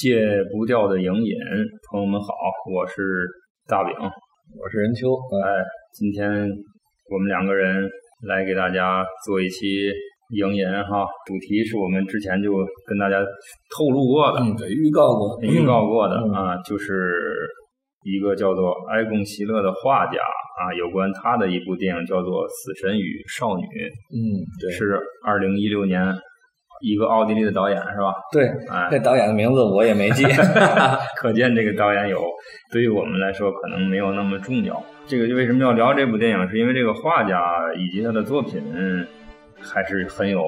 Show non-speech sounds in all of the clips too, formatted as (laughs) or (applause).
戒不掉的影瘾，朋友们好，我是大饼，我是任秋。哎，今天我们两个人来给大家做一期影瘾哈，主题是我们之前就跟大家透露过的，嗯，对，预告过，预告过的嗯啊，就是一个叫做埃贡·席勒的画家啊，有关他的一部电影叫做《死神与少女》，嗯，对，是二零一六年一个奥地利的导演是吧？对，哎，这导演的名字我也没记。(laughs) (laughs) 可见这个导演有对于我们来说可能没有那么重要。这个为什么要聊这部电影？是因为这个画家以及他的作品还是很有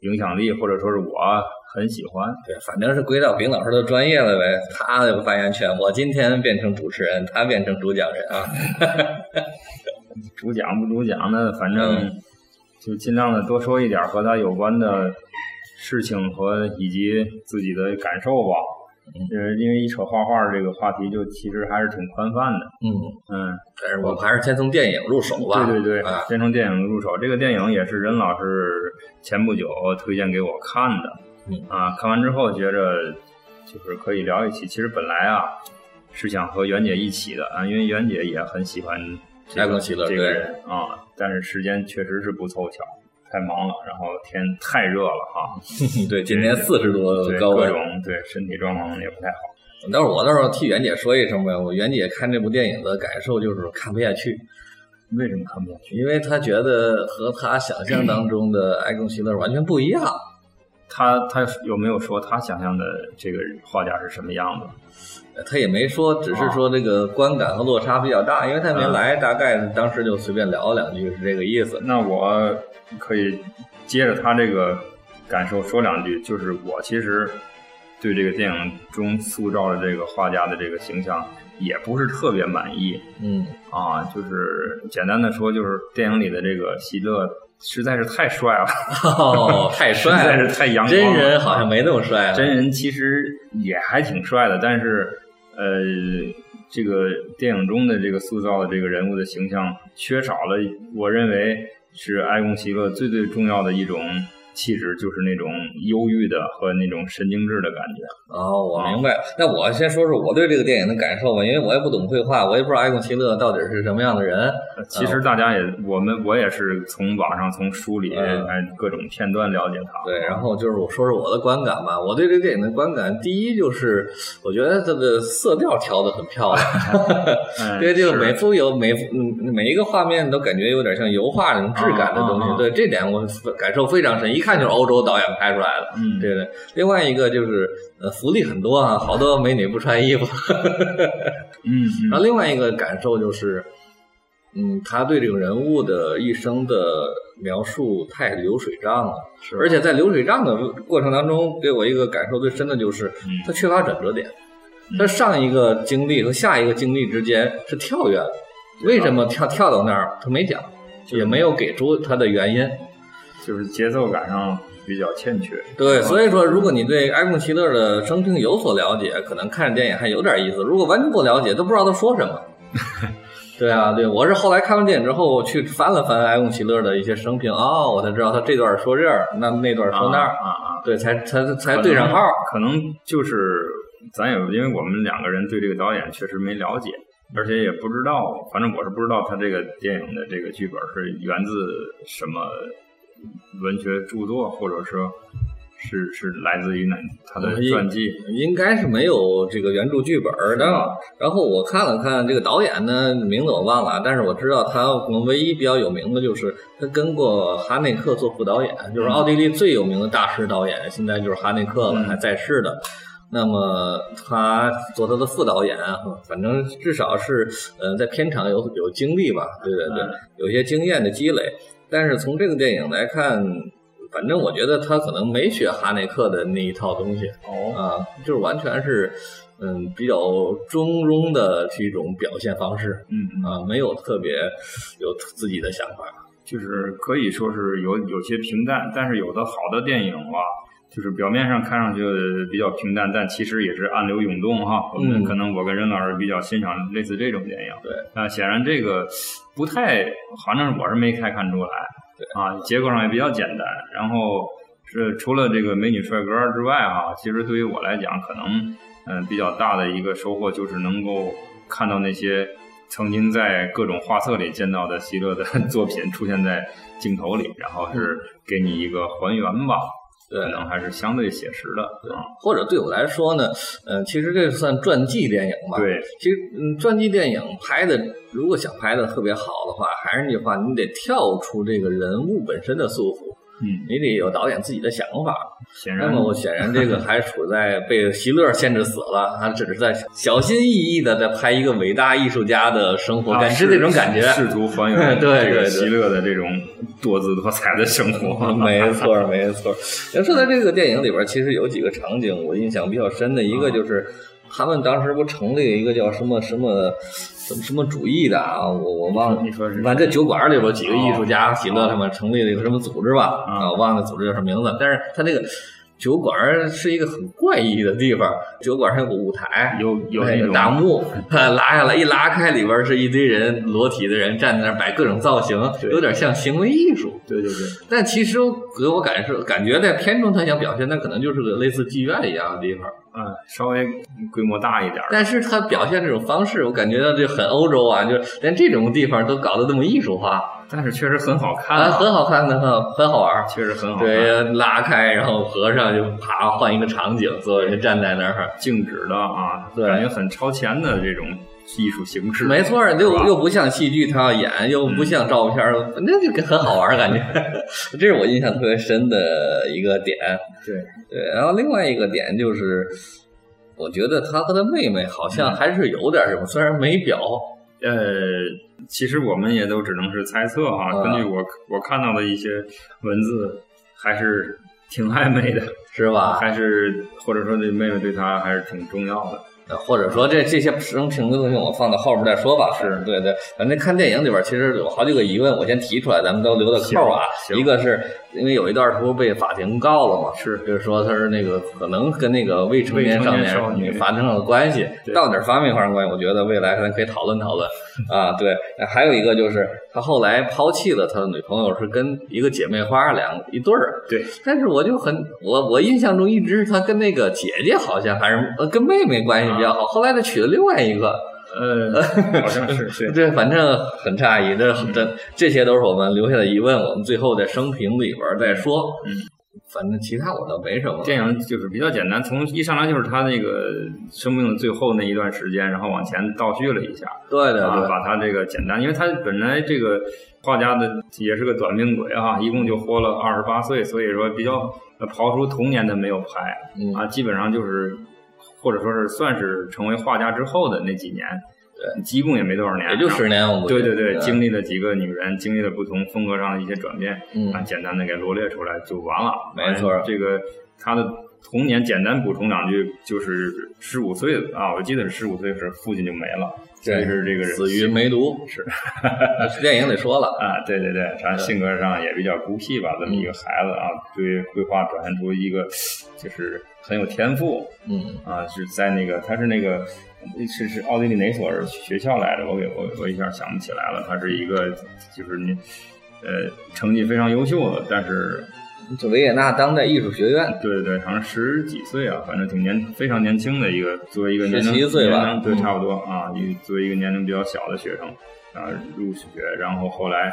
影响力，或者说是我很喜欢。对，反正是归到丙老师的专业了呗，他有发言权。我今天变成主持人，他变成主讲人啊。(laughs) 主讲不主讲的，反正嗯就尽量的多说一点和他有关的事情和以及自己的感受吧。呃，因为一扯画画这个话题，就其实还是挺宽泛的。嗯，嗯，但是我们还是先从电影入手吧。对对对，啊，先从电影入手。这个电影也是任老师前不久推荐给我看的。嗯啊，看完之后觉着就是可以聊一起。其实本来啊是想和袁姐一起的啊，因为袁姐也很喜欢这个这个人啊，但是时间确实是不凑巧，太忙了，然后天太热了哈，(laughs) 对，今天四十多对高温。各种对身体状况也不太好。到时候我到时候替袁姐说一声呗，我袁姐看这部电影的感受就是看不下去，为什么看不下去？因为她觉得和她想象当中的爱更希勒完全不一样。他他有没有说他想象的这个画家是什么样子？他也没说，只是说这个观感和落差比较大，因为他没来，大概当时就随便聊了两句，是这个意思。那我可以接着他这个感受说两句，就是我其实对这个电影中塑造的这个画家的这个形象也不是特别满意嗯，啊，就是简单的说，就是电影里的这个希勒实在是太帅了，(laughs) 哦，太实在帅了，是太阳光了，真人好像没那么帅了。真人其实也还挺帅的，但是呃，这个电影中的这个塑造的这个人物的形象缺少了，我认为是埃贡希勒最最重要的一种气质，就是那种忧郁的和那种神经质的感觉。哦，我明白了。那我先说说我对这个电影的感受吧，因为我也不懂绘画，我也不知道埃贡奇勒到底是什么样的人。呃其实大家也，我们我也是从网上从书里嗯哎各种片段了解他。对，然后就是我说说我的观感吧。我对这个电影的观感，第一就是我觉得它的色调调的很漂亮。(laughs) 嗯对，就是每幅有每幅嗯每一个画面都感觉有点像油画那种质感的东西。对，这点我感受非常深，一看就是欧洲导演拍出来的。嗯，对对，另外一个就是呃福利很多啊，好多美女不穿衣服。(laughs) 嗯嗯然后另外一个感受就是，嗯，他对这个人物的一生的描述太流水账了，是而且在流水账的过程当中，给我一个感受最深的就是嗯他缺乏转折点，他上一个经历和下一个经历之间是跳跃的，为什么跳跳到那儿他没讲，也没有给出他的原因。就是节奏感上比较欠缺。对，所以说，如果你对埃贡希勒的生平有所了解，可能看着电影还有点意思；如果完全不了解，都不知道他说什么。(laughs) 对啊，对，我是后来看完电影之后去翻了翻埃贡希勒的一些生平，哦，我才知道他这段说这儿，那那段说那儿，啊啊啊，对，才才才对上号。可能就是咱也因为我们两个人对这个导演确实没了解，而且也不知道，反正我是不知道他这个电影的这个剧本是源自什么文学著作，或者说是是来自于哪他的传记。应该是没有这个原著剧本的。然后我看了看这个导演呢，名字我忘了，但是我知道他可能唯一比较有名的就是他跟过哈内克做副导演，就是奥地利最有名的大师导演，现在就是哈内克了，嗯还在世的。那么他做他的副导演，反正至少是呃在片场有有经历吧，对对对嗯，有一些经验的积累。但是从这个电影来看，反正我觉得他可能没学哈内克的那一套东西。哦，啊，就是完全是嗯比较中庸的一种表现方式嗯嗯，啊，没有特别有自己的想法。就是可以说是有有些平淡，但是有的好的电影吧。就是表面上看上去比较平淡，但其实也是暗流涌动哈。我们嗯可能我跟任老师比较欣赏类似这种电影。对，啊，显然这个不太，反正我是没太看出来。对啊，结构上也比较简单，然后是除了这个美女帅哥之外哈，其实对于我来讲，可能嗯比较大的一个收获就是能够看到那些曾经在各种画册里见到的希勒的 (laughs) 作品出现在镜头里，然后是给你一个还原吧。对可能还是相对写实的对。或者对我来说呢，嗯，其实这算传记电影吧。，对，其实嗯，传记电影拍的，如果想拍的特别好的话，还是那句话，你得跳出这个人物本身的束缚，嗯，你得有导演自己的想法。显然那么我显然这个还处在 (laughs) 被席勒限制死了，他只是在小心翼翼的在拍一个伟大艺术家的生活，啊感是那种感觉。试图还原对对对这个希勒的这种多姿多彩的生活。(laughs) 没错，没错。要说在这个电影里边，其实有几个场景我印象比较深的，一个就是他们当时不成立一个叫什么什么什么什么主义的啊，我我忘了。你说是反正酒馆里边几个艺术家，喜乐他们成立了一个什么组织吧？嗯啊，我忘了组织叫什么名字。但是他那个酒馆是一个很怪异的地方，酒馆上有个舞台，有有那个大幕 (laughs) 拉下来，一拉开，里边是一堆人裸体的人站在那儿摆各种造型，有点像行为艺术。对对对，但其实给我感受感觉在片中他想表现，那可能就是个类似妓院一样的地方。嗯，稍微规模大一点儿。但是他表现这种方式，我感觉到这很欧洲啊，就连这种地方都搞得这么艺术化但是确实很好看啊，很好看的，很很好玩儿。确实很好看。对，拉开，然后合上就啪换一个场景，所有人站在那儿。静止的啊，对感觉很超前的这种艺术形式。没错儿，又又不像戏剧，他要演，又不像照片儿，反正就很好玩儿，感觉。(laughs) 这是我印象特别深的一个点。对对，然后另外一个点就是，我觉得他和他妹妹好像还是有点什么，虽然没表。呃，其实我们也都只能是猜测哈、啊根据我我看到的一些文字，还是挺暧昧的，是吧？还是或者说这妹妹对他还是挺重要的。呃或者说这这些生平的东西，我放到后边再说吧。是对对，反正看电影里边其实有好几个疑问，我先提出来，咱们都留到扣啊。一个是因为有一段他不是被法庭告了嘛，是就是说他是那个可能跟那个未成年少年少女发生了关系，到底儿发没发生关系？我觉得未来咱可以讨论讨论 (laughs) 啊。对，还有一个就是他后来抛弃了他的女朋友，是跟一个姐妹花两一对儿。对，但是我就很我我印象中一直是他跟那个姐姐好像还是呃跟妹妹关系比较好，后来他娶了另外一个，呃，好像是对。(laughs) 反正很诧异，这这这些都是我们留下的疑问，我们最后在生平里边再说。嗯，反正其他我倒没什么。电影就是比较简单，从一上来就是他那个生命的最后那一段时间，然后往前倒叙了一下，对对啊，对，把他这个简单，因为他本来这个画家的也是个短命鬼啊，一共就活了二十八岁，所以说比较呃刨除童年的没有拍嗯啊，基本上就是或者说是算是成为画家之后的那几年，对，一共也没多少年，也就十年，我对对对，经历了几个女人，经历了不同风格上的一些转变，嗯啊，简单的给罗列出来就完了。没错这个他的童年简单补充两句，就是十五岁啊，我记得是十五岁时父亲就没了，所以是这个人死于梅毒，(laughs) 是电影里说了。啊，对对对，他性格上也比较孤僻吧，这么一个孩子啊，对绘画表现出一个就是很有天赋嗯啊，是在那个他是那个是是奥地利哪所学校来着？我给我我一下想不起来了，他是一个就是你呃成绩非常优秀的，但是就维也纳当代艺术学院，对对对，好像十几岁啊，反正挺年非常年轻的一个，作为一个年龄17岁吧对，嗯差不多啊，一作为一个年龄比较小的学生啊入学，然后后来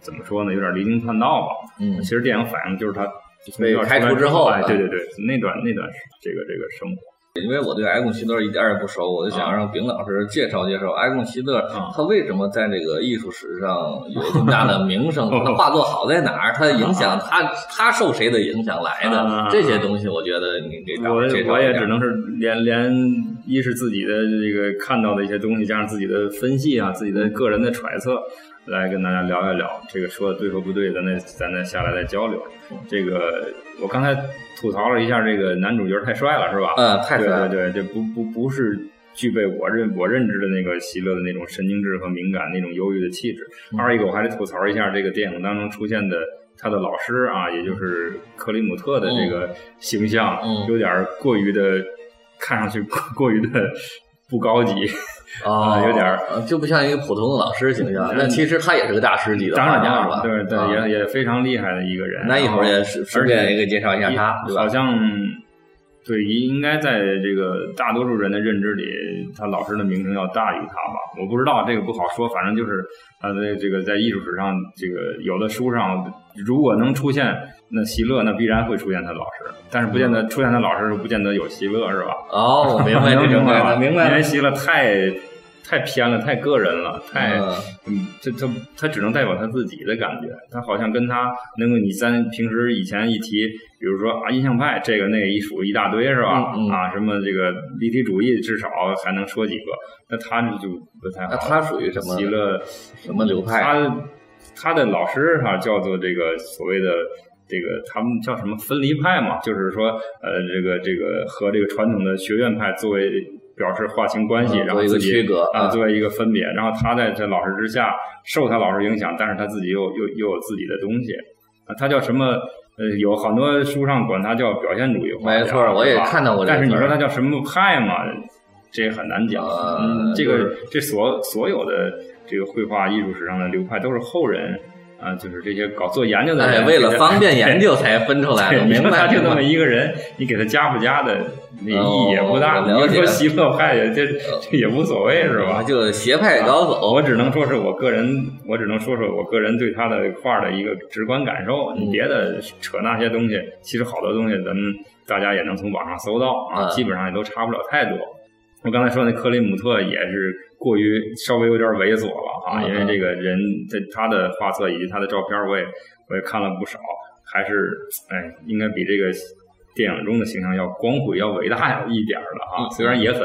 怎么说呢，有点离经叛道吧。嗯其实电影反映就是他被从开除之后对对对，那段那段这个这个生活，因为我对埃贡希勒一点也不熟，我就想让丙老师介绍介绍埃贡希勒啊，他为什么在这个艺术史上有这么大的名声？(laughs) 他画作好在哪儿？他的影响，他他受谁的影响来的啊？这些东西，我觉得你给介绍一下我也只能是连连一是自己的这个看到的一些东西，加上自己的分析啊，自己的个人的揣测，来跟大家聊一聊。这个说的对和不对，咱再咱再下来再交流。这个我刚才吐槽了一下，这个男主角太帅了，是吧？嗯，太帅了，对对对，这不不不是具备我认我认知的那个希勒的那种神经质和敏感那种忧郁的气质。嗯二一个我还得吐槽一下这个电影当中出现的他的老师啊，也就是克里姆特的这个形象，嗯有点过于的看上去过过于的不高级。(laughs) 啊，有点儿，就不像一个普通的老师形象。那其实他也是个大师级的画家，是吧？对对，也也非常厉害的一个人。那一会儿也是顺便也给介绍一下他，好像对，应该在这个大多数人的认知里，他老师的名声要大于他吧？我不知道这个不好说，反正就是他的这个在艺术史上，这个有的书上如果能出现那席勒，那必然会出现他老师，但是不见得出现他老师，不见得有席勒，是吧？哦，我明白，(laughs) 明白了，明白了，因为席勒太。太偏了，太个人了，太嗯，这他他只能代表他自己的感觉，他好像跟他那个你咱平时以前一提，比如说啊印象派这个那个一数一大堆是吧？啊什么这个立体主义至少还能说几个，那他这就不太好。那他属于什么？什么流派？他他的老师哈叫做这个所谓的这个他们叫什么分离派嘛，就是说呃这个这个和这个传统的学院派作为。表示划清关系，然后自己啊作为一个分别，然后他在这老师之下受他老师影响，但是他自己又又又有自己的东西啊，他叫什么？呃，有很多书上管他叫表现主义画，没错，我也看到过。但是你说他叫什么派嘛？这也很难讲。嗯，这个这所所有的这个绘画艺术史上的流派都是后人。啊，就是这些搞做研究的人，为了方便研究才分出来的。(laughs) 明白，就那么一个人，你给他加不加的那意义也不大。你说西勒派，这这也无所谓，是吧？就邪派高手，我只能说是我个人，我只能说说我个人对他的画的一个直观感受。你别的扯那些东西，其实好多东西咱们大家也能从网上搜到啊，基本上也都差不了太多。我刚才说那克里姆特也是过于稍微有点猥琐了啊，因为这个人在他的画册以及他的照片，我也我也看了不少，还是哎，应该比这个电影中的形象要光辉、要伟大一点的啊。虽然也很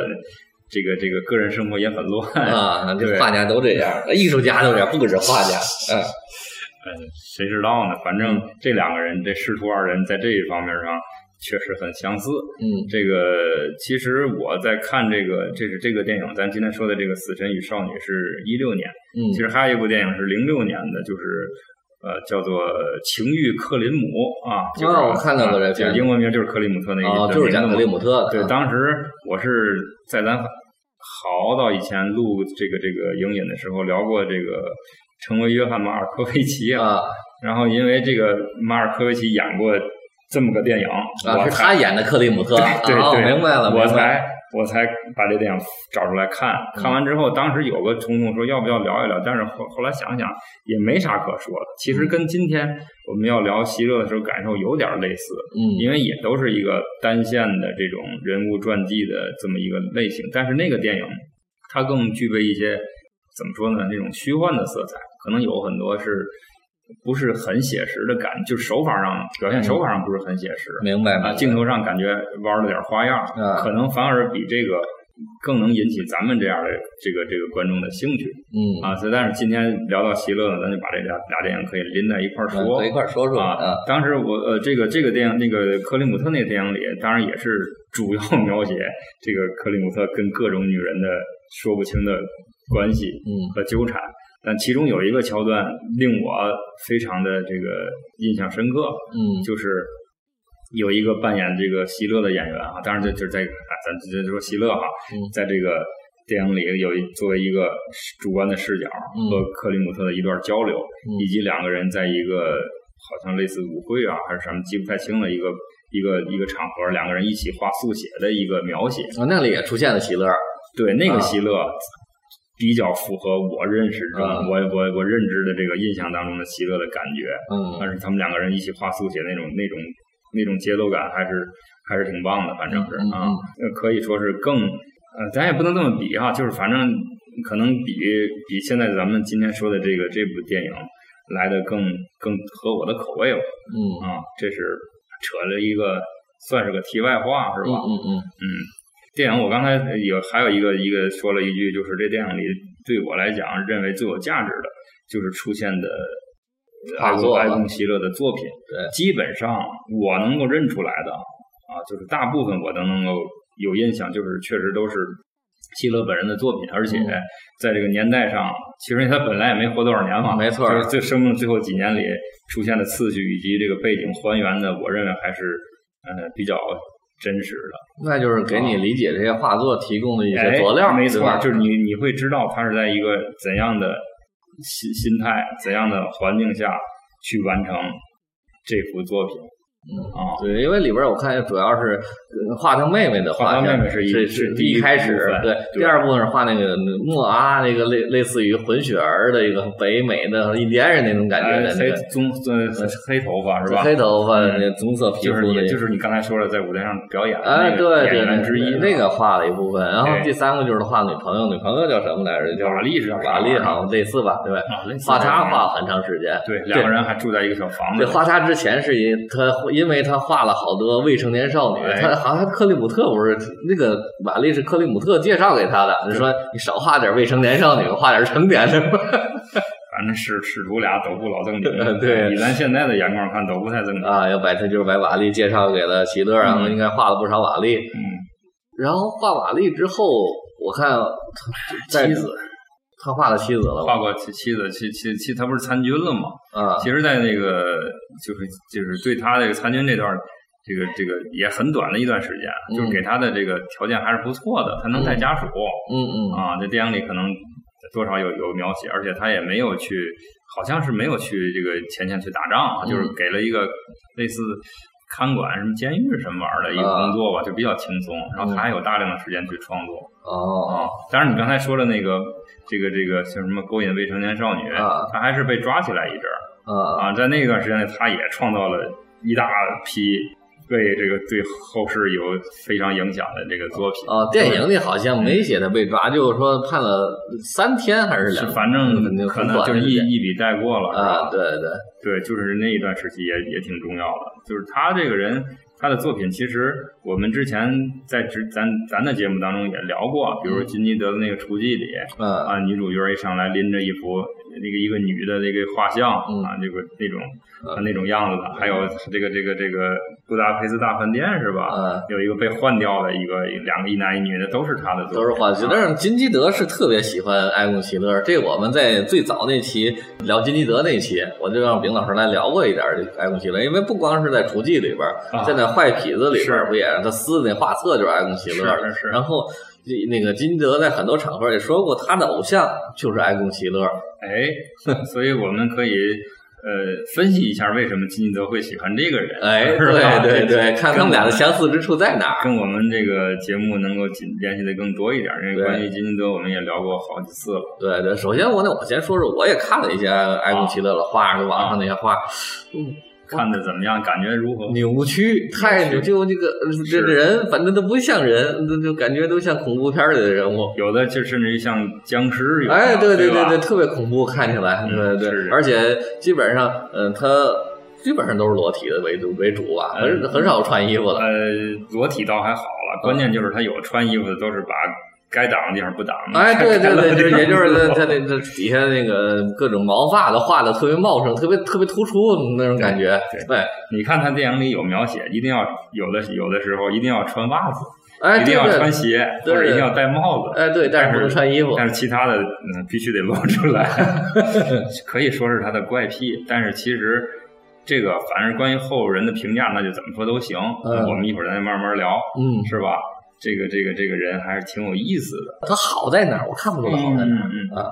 这个这个个人生活也很乱啊，(laughs) 这画家都这样，艺术家都这样，不止画家。嗯，嗯，谁知道呢？反正这两个人，这师徒二人在这一方面上。确实很相似，嗯，这个其实我在看这个，这是这个电影，咱今天说的这个《死神与少女》是一六年，嗯，其实还有一部电影是零六年的，就是呃叫做《情欲克林姆》啊，就是我看到过这个，英文名就是克里姆特那个，就是讲克里姆特的。对，当时我是在咱好早以前录这个这个影引的时候聊过这个成为约翰马尔科维奇啊，然后因为这个马尔科维奇演过。这么个电影啊，是他演的克里姆特，对对，明白了，我才我才把这电影找出来看。看完之后，当时有个冲动说要不要聊一聊，但是后后来想想也没啥可说的。其实跟今天我们要聊希勒的时候感受有点类似，嗯，因为也都是一个单线的这种人物传记的这么一个类型，但是那个电影它更具备一些怎么说呢？那种虚幻的色彩，可能有很多是。不是很写实的感，就是手法上表现手法上不是很写实，明白啊？镜头上感觉玩了点花样，可能反而比这个更能引起咱们这样的这个这个观众的兴趣，嗯啊。所以，但是今天聊到席勒呢，咱就把这俩俩电影可以拎在一块儿说，一块儿说说啊。当时我呃，这个这个电影，那个克里姆特那个电影里，当然也是主要描写这个克里姆特跟各种女人的说不清的关系，嗯和纠缠。但其中有一个桥段令我非常的这个印象深刻，嗯，就是有一个扮演这个希勒的演员啊，当然这就是在咱直接说希勒哈，在这个电影里有一作为一个主观的视角和克里姆特的一段交流，以及两个人在一个好像类似舞会啊还是什么记不太清的一个一个一个场合，两个人一起画速写的一个描写啊，那里也出现了希勒，对那个希勒。比较符合我认识中我我我认知的这个印象当中的希勒的感觉，嗯，但是他们两个人一起画速写那种那种那种节奏感还是还是挺棒的，反正是啊，可以说是更呃，咱也不能这么比哈，就是反正可能比比现在咱们今天说的这个这部电影来的更更合我的口味了，嗯。啊，这是扯了一个算是个题外话是吧？嗯嗯。嗯。电影我刚才有还有一个一个说了一句，就是这电影里对我来讲认为最有价值的，就是出现的画作爱贡希勒的作品。对，基本上我能够认出来的啊，就是大部分我都能够有印象，就是确实都是希勒本人的作品，而且在这个年代上，其实他本来也没活多少年嘛，没错，就是最生命最后几年里出现的次序以及这个背景还原的，我认为还是呃比较。真实的。那就是给你理解这些画作提供的一些佐料，哎没错，就是你你会知道他是在一个怎样的心心态、怎样的环境下去完成这幅作品。嗯。啊，对，因为里边我看主要是呃画他妹妹的画像，画他妹妹是一是是第一一开始对，第二部分是画那个莫阿那个类类似于混血儿的一个北美的印第安人那种感觉的那个棕呃黑头发是吧？黑头发嗯。那棕色皮就是肤的，你就是你刚才说的在舞台上表演的哎，那个对对之一那个画了一部分，然后哎。第三个就是他画女朋友，女朋友叫什么来着？叫瓦力是叫啥瓦力，好像类似吧，对吧？啊，画她画了很长时间，对两个人还住在一个小房子画她之前是一他，因为他画了好多未成年少女，哎他好像克里姆特不是那个瓦力是克里姆特介绍给他的，就说你少画点未成年少女，画点成年的。(laughs) 反正师师徒俩都不老正经，(laughs) 对以咱现在的眼光看都不太正经。啊，要把他就是把瓦力介绍给了希勒，然后应该画了不少瓦力。嗯，然后画瓦力之后，我看在妻子他画了妻子了？画过妻妻子妻妻妻，他不是参军了吗？啊，其实，在那个就是就是对他这个参军这段，这个这个也很短的一段时间，嗯就是给他的这个条件还是不错的，他能带家属嗯嗯啊，这电影里可能多少有有描写，而且他也没有去，好像是没有去这个前线去打仗啊，嗯就是给了一个类似。看管什么监狱什么玩意儿的一个啊工作吧，就比较轻松，然后他还有大量的时间去创作。哦。啊，当然你刚才说的那个这个这个像什么勾引未成年少女，啊。他还是被抓起来一阵儿。啊。啊，在那段时间内，他也创造了一大批对这个对后世有非常影响的这个作品。哦，电影里好像没写他被抓，就是说判了三天还是是两，反正很可能就是一一笔带过了，是啊，吧？对对，对，就是那一段时期也也挺重要的。就是他这个人，他的作品其实我们之前在之咱咱的节目当中也聊过，比如金基德的那个《厨妓》里，嗯啊，女主角一上来拎着一幅那个一个女的那个画像、嗯啊，那个那种、嗯啊那种样子的，还有这个这个这个布达佩斯大饭店是吧？嗯有一个被换掉的一个两个一男一女的，都是他的作品，都是画。啊但是金基德是特别喜欢埃贡希勒，这我们在最早那期聊金基德那期，我就让丙老师来聊过一点这个埃贡希勒，因为不光是在厨记里边，啊在那坏痞子里边是不也是他撕的那画册就是埃贡希勒，是是是然后。那个金基德在很多场合也说过，他的偶像就是埃贡希勒。哎，所以我们可以呃分析一下为什么金基德会喜欢这个人，哎，对对对，看他们俩的相似之处在哪儿。跟我们这个节目能够紧联系的更多一点，因为关于金基德我们也聊过好几次了。对对，首先我呢，我先说说，我也看了一些埃贡希勒的画，就网上那些画，嗯，看的怎么样？感觉如何？扭曲，太扭，就这个呃这个人，反正都不像人，都就感觉都像恐怖片里的人物。有的就甚至于像僵尸一样，哎，对对对对，特别恐怖，看起来，对对对，而且基本上，嗯，他基本上都是裸体的为主为主吧，很嗯很少穿衣服的。呃，裸体倒还好了，关键就是他有穿衣服的，都是把该挡的地方不挡。哎，对对对，就是也就是他他他那这底下那个各种毛发都画的特别茂盛，特别特别突出那种感觉。对对，你看他电影里有描写，一定要有的有的时候一定要穿袜子，哎，一定要穿，鞋，或者一定要戴帽子。哎对，但是不能穿衣服。但是其他的嗯必须得露出来，(laughs) 可以说是他的怪癖。但是其实这个反正关于后人的评价，那就怎么说都行。嗯我们一会儿再慢慢聊，嗯，是吧？这个这个这个人还是挺有意思的。他好在哪儿？我看不出他好在哪儿。嗯嗯啊，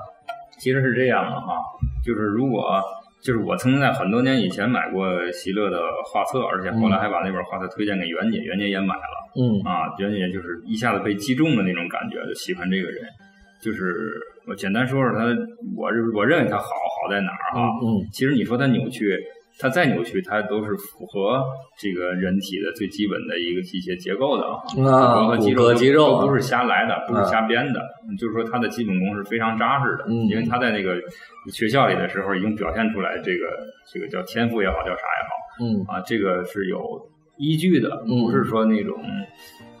其实是这样的哈，就是如果就是我曾经在很多年以前买过席勒的画册，而且后来还把那本画册推荐给袁姐，袁姐也买了嗯啊，袁姐就是一下子被击中的那种感觉，就喜欢这个人。就是我简单说说他，我认我认为他好好在哪儿哈？嗯其实你说他扭曲，他再扭曲，他都是符合这个人体的最基本的一个一些结构的啊。骨骼和肌肉啊都不是瞎来的，不是瞎编的，就是说它的基本功是非常扎实的。嗯因为他在那个学校里的时候已经表现出来，这个这个叫天赋也好，叫啥也好嗯啊，这个是有依据的，嗯不是说那种。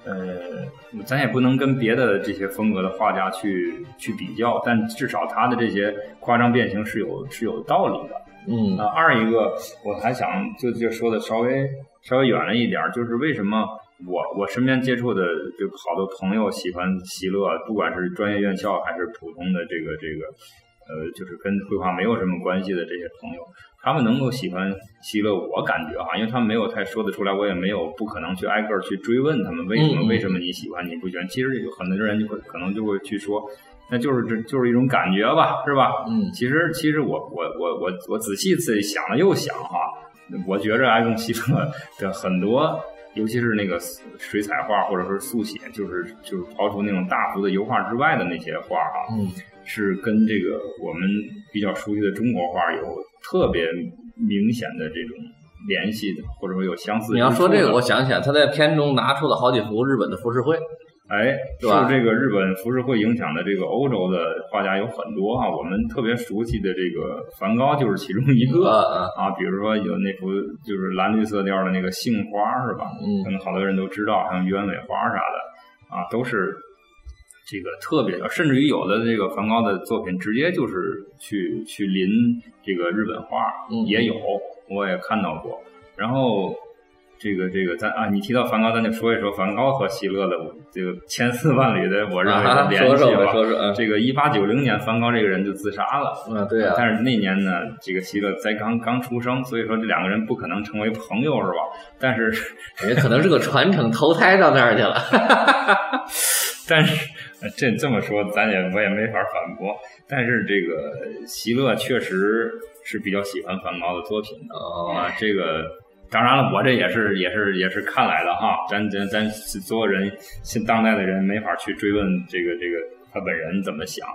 呃，咱也不能跟别的这些风格的画家去去比较，但至少他的这些夸张变形是有是有道理的。嗯啊，二一个我还想就就说的稍微稍微远了一点儿，就是为什么我我身边接触的就好多朋友喜欢席勒，不管是专业院校还是普通的这个这个呃，就是跟绘画没有什么关系的这些朋友，他们能够喜欢席勒，我感觉哈，因为他们没有太说得出来，我也没有不可能去挨个去追问他们为什么为什么你喜欢你不喜欢。其实有很多人就会可能就会去说，那就是这就是一种感觉吧，是吧？嗯，其实其实我我我我我仔细自己想了又想哈，我觉着爱用希勒的很多，尤其是那个水彩画或者说速写，就是就是刨除那种大幅的油画之外的那些画啊，嗯，是跟这个我们比较熟悉的中国画有特别明显的这种联系的，或者说有相似。你要说这个，我想起来，他在片中拿出了好几幅日本的浮世绘。哎，受这个日本浮世绘影响的这个欧洲的画家有很多啊，我们特别熟悉的这个梵高就是其中一个啊啊。比如说有那幅就是蓝绿色调的那个杏花是吧？嗯可能好多人都知道，像鸢尾花啥的啊，都是这个特别的，甚至于有的这个梵高的作品直接就是去去临这个日本画，嗯也有，我也看到过。然后这个这个咱啊，你提到梵高，咱就说一说梵高和席勒的这个千丝万缕的，我认为联系说说吧，吧。说说啊，这个一八九零年，梵高这个人就自杀了。嗯，对啊，但是那年呢，这个席勒才刚刚出生，所以说这两个人不可能成为朋友，是吧？但是也可能是个传承，投胎到那儿去了。(laughs) 但是呃这这么说，咱也我也没法反驳。但是这个席勒确实是比较喜欢梵高的作品的哦，啊。这个当然了，我这也是也是也是看来的哈。咱咱咱所有人现当代的人没法去追问这个这个他本人怎么想，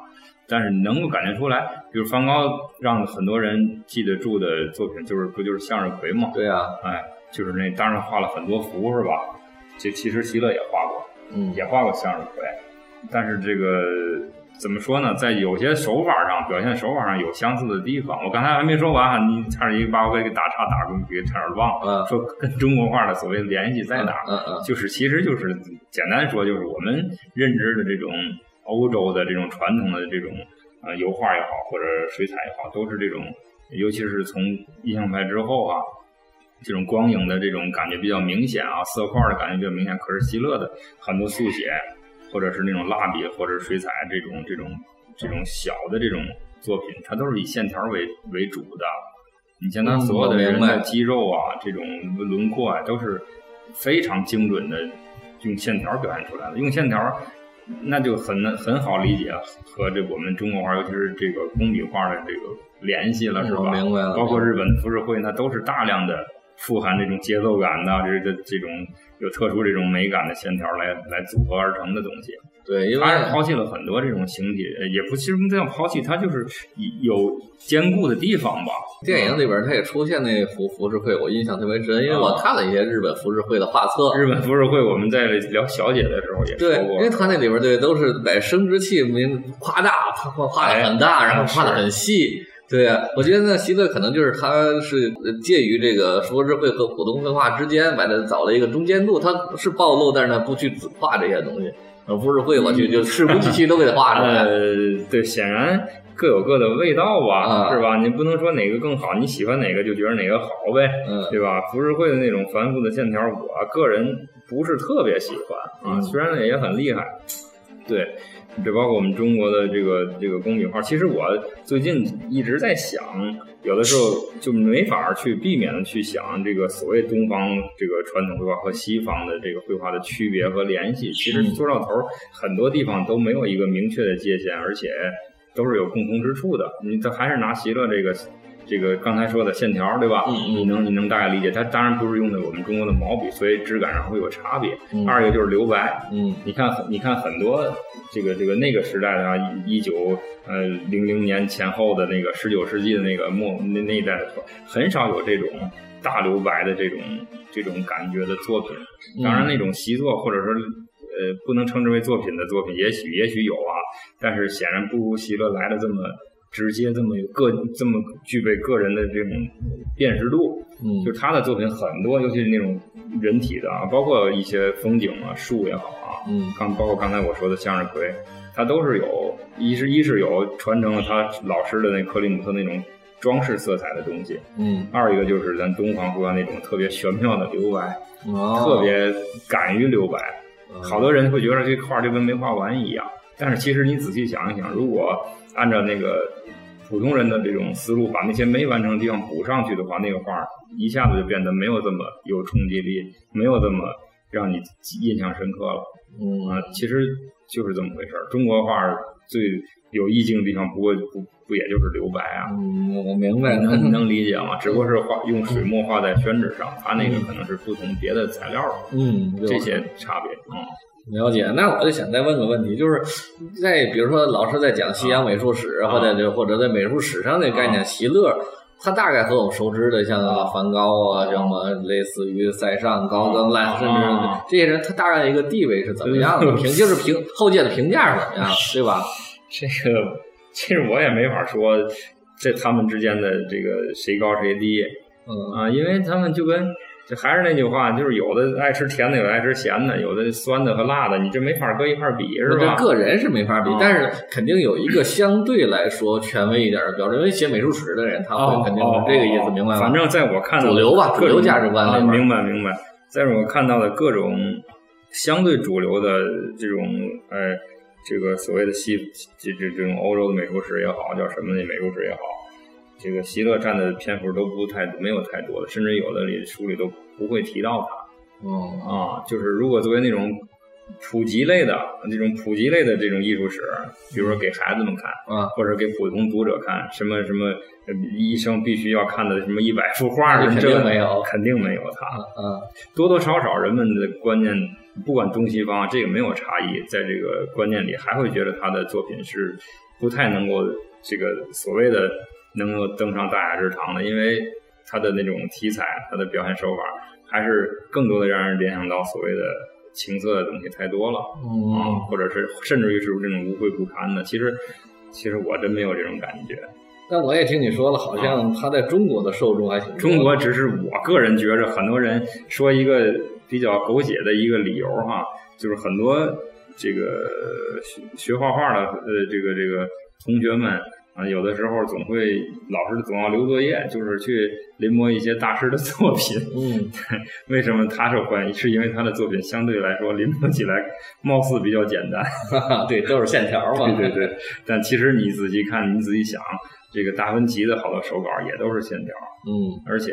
但是能够感觉出来，比如梵高让很多人记得住的作品，就是不就是向日葵吗？对啊，哎，就是那当然画了很多幅是吧？这其实席勒也画过。嗯，也画过向日葵，但是这个怎么说呢，在有些手法上表现手法上有相似的地方。我刚才还没说完哈，你差点一个把我给打岔打过去，差点忘了、嗯说跟中国画的所谓联系在哪儿？嗯嗯就是其实就是简单说，就是我们认知的这种欧洲的这种传统的这种呃油画也好，或者水彩也好，都是这种，尤其是从印象派之后啊，这种光影的这种感觉比较明显啊，色块的感觉比较明显。可是希勒的很多速写，或者是那种蜡笔或者水彩这种这种这种小的这种作品，它都是以线条为为主的。你像他嗯所有的人的肌肉啊，这种轮廓啊，都是非常精准的用线条表现出来的。用线条，那就很很好理解和这我们中国画，尤其是这个工笔画的这个联系了，嗯是吧？明白了包括日本浮世绘，那都是大量的富含这种节奏感的，这这这种有特殊这种美感的线条来来组合而成的东西。对，因为他是抛弃了很多这种形体，呃也不其实不叫抛弃，它就是有坚固的地方吧。电影里边他也出现那幅浮世绘，我印象特别深，因为我啊看了一些日本浮世绘的画册。日本浮世绘，我们在聊小姐的时候也对说，过，因为他那里边对都是把生殖器明夸大，画画画的很大，哎然后画的很细。对啊，我觉得那希勒可能就是他是呃介于这个浮世绘和普通绘画之间，把它找了一个中间度。他是暴露，但是呢不去只画这些东西。而浮世绘我去就事无巨细都给它画出来。(laughs) 呃，对，显然各有各的味道吧，啊是吧？你不能说哪个更好，你喜欢哪个就觉得哪个好呗，嗯对吧？浮世绘的那种繁复的线条，我个人不是特别喜欢啊，嗯虽然也很厉害，对。这包括我们中国的这个这个工笔画，其实我最近一直在想，有的时候就没法去避免的去想这个所谓东方这个传统绘画和西方的这个绘画的区别和联系。其实嗯说到头儿，很多地方都没有一个明确的界限，而且都是有共同之处的。你这还是拿席勒这个这个刚才说的线条，对吧？嗯嗯你能你能大概理解？它当然不是用的我们中国的毛笔，所以质感上会有差别。嗯二一个就是留白，嗯你看很你看很多这个这个那个时代的啊，一九呃零零年前后的那个十九世纪的那个末那那一代的很少有这种大留白的这种这种感觉的作品。当然，那种习作或者说呃不能称之为作品的作品，也许也许有啊，但是显然不如席勒来的这么直接，这么有个这么具备个人的这种辨识度。嗯就是他的作品很多，尤其是那种人体的啊，包括一些风景啊、树也好啊，嗯刚包括刚才我说的向日葵，它都是有一是一是有传承了他老师的那克里姆特那种装饰色彩的东西，嗯，二一个就是咱东方绘画那种特别玄妙的留白，哦特别敢于留白。嗯好多人会觉得这画就跟没画完一样，但是其实你仔细想一想，如果按照那个普通人的这种思路，把那些没完成的地方补上去的话，那个画一下子就变得没有这么有冲击力，没有这么让你印象深刻了。嗯啊，其实就是这么回事儿。中国画最有意境的地方，不过不不也就是留白啊？嗯，我明白，能 (laughs) 能理解吗？只不过是画用水墨画在宣纸上，它那个可能是不同别的材料的，嗯，这些差别。嗯，了解。那我就想再问个问题，就是在比如说老师在讲西洋美术史，啊或者就或者在美术史上那概念，席勒。他大概和我们熟知的，像梵高啊，什么类似于塞尚、高更、赖，甚至这些人，他大概一个地位是怎么样的？(laughs) 评就是评后界的评价是怎么样的，对吧？(laughs) 这个其实我也没法说，这他们之间的这个谁高谁低，嗯啊，因为他们就跟。这还是那句话，就是有的爱吃甜的，有的爱吃咸的，有的酸的和辣的，你这没法搁一块比，是吧？个人是没法比，哦但是肯定有一个相对来说权威一点的标准，因为写美术史的人他会肯定是这个意思，明白吗？反正在我看到主流吧，主流价值观啊，明白明白。在我看到的各种相对主流的这种，呃，这个所谓的西这这这种欧洲的美术史也好，叫什么的美术史也好。这个席勒占的篇幅都不太没有太多的，甚至有的里书里都不会提到他。哦啊，就是如果作为那种普及类的那种普及类的这种艺术史，比如说给孩子们看啊，或者给普通读者看，什么什么医生必须要看的什么一百幅画，肯定没有，肯定没有他。嗯，多多少少人们的观念，不管东西方，这个没有差异，在这个观念里还会觉得他的作品是不太能够这个所谓的。能够登上大雅之堂的，因为他的那种题材，他的表现手法，还是更多的让人联想到所谓的情色的东西太多了，嗯，啊，或者是甚至于是这种污秽不堪的。其实，其实我真没有这种感觉。但我也听你说了，好像他在中国的受众还挺多。中国只是我个人觉着，很多人说一个比较狗血的一个理由哈，就是很多这个学学画画的呃这个这个同学们。啊，有的时候总会老师总要留作业，就是去临摹一些大师的 (laughs) 作品。嗯，为什么他受欢迎？是因为他的作品相对来说临摹起来貌似比较简单。对，都是线条嘛。(laughs) 对对对。但其实你仔细看，你仔细想，这个达芬奇的好多手稿也都是线条。嗯。而且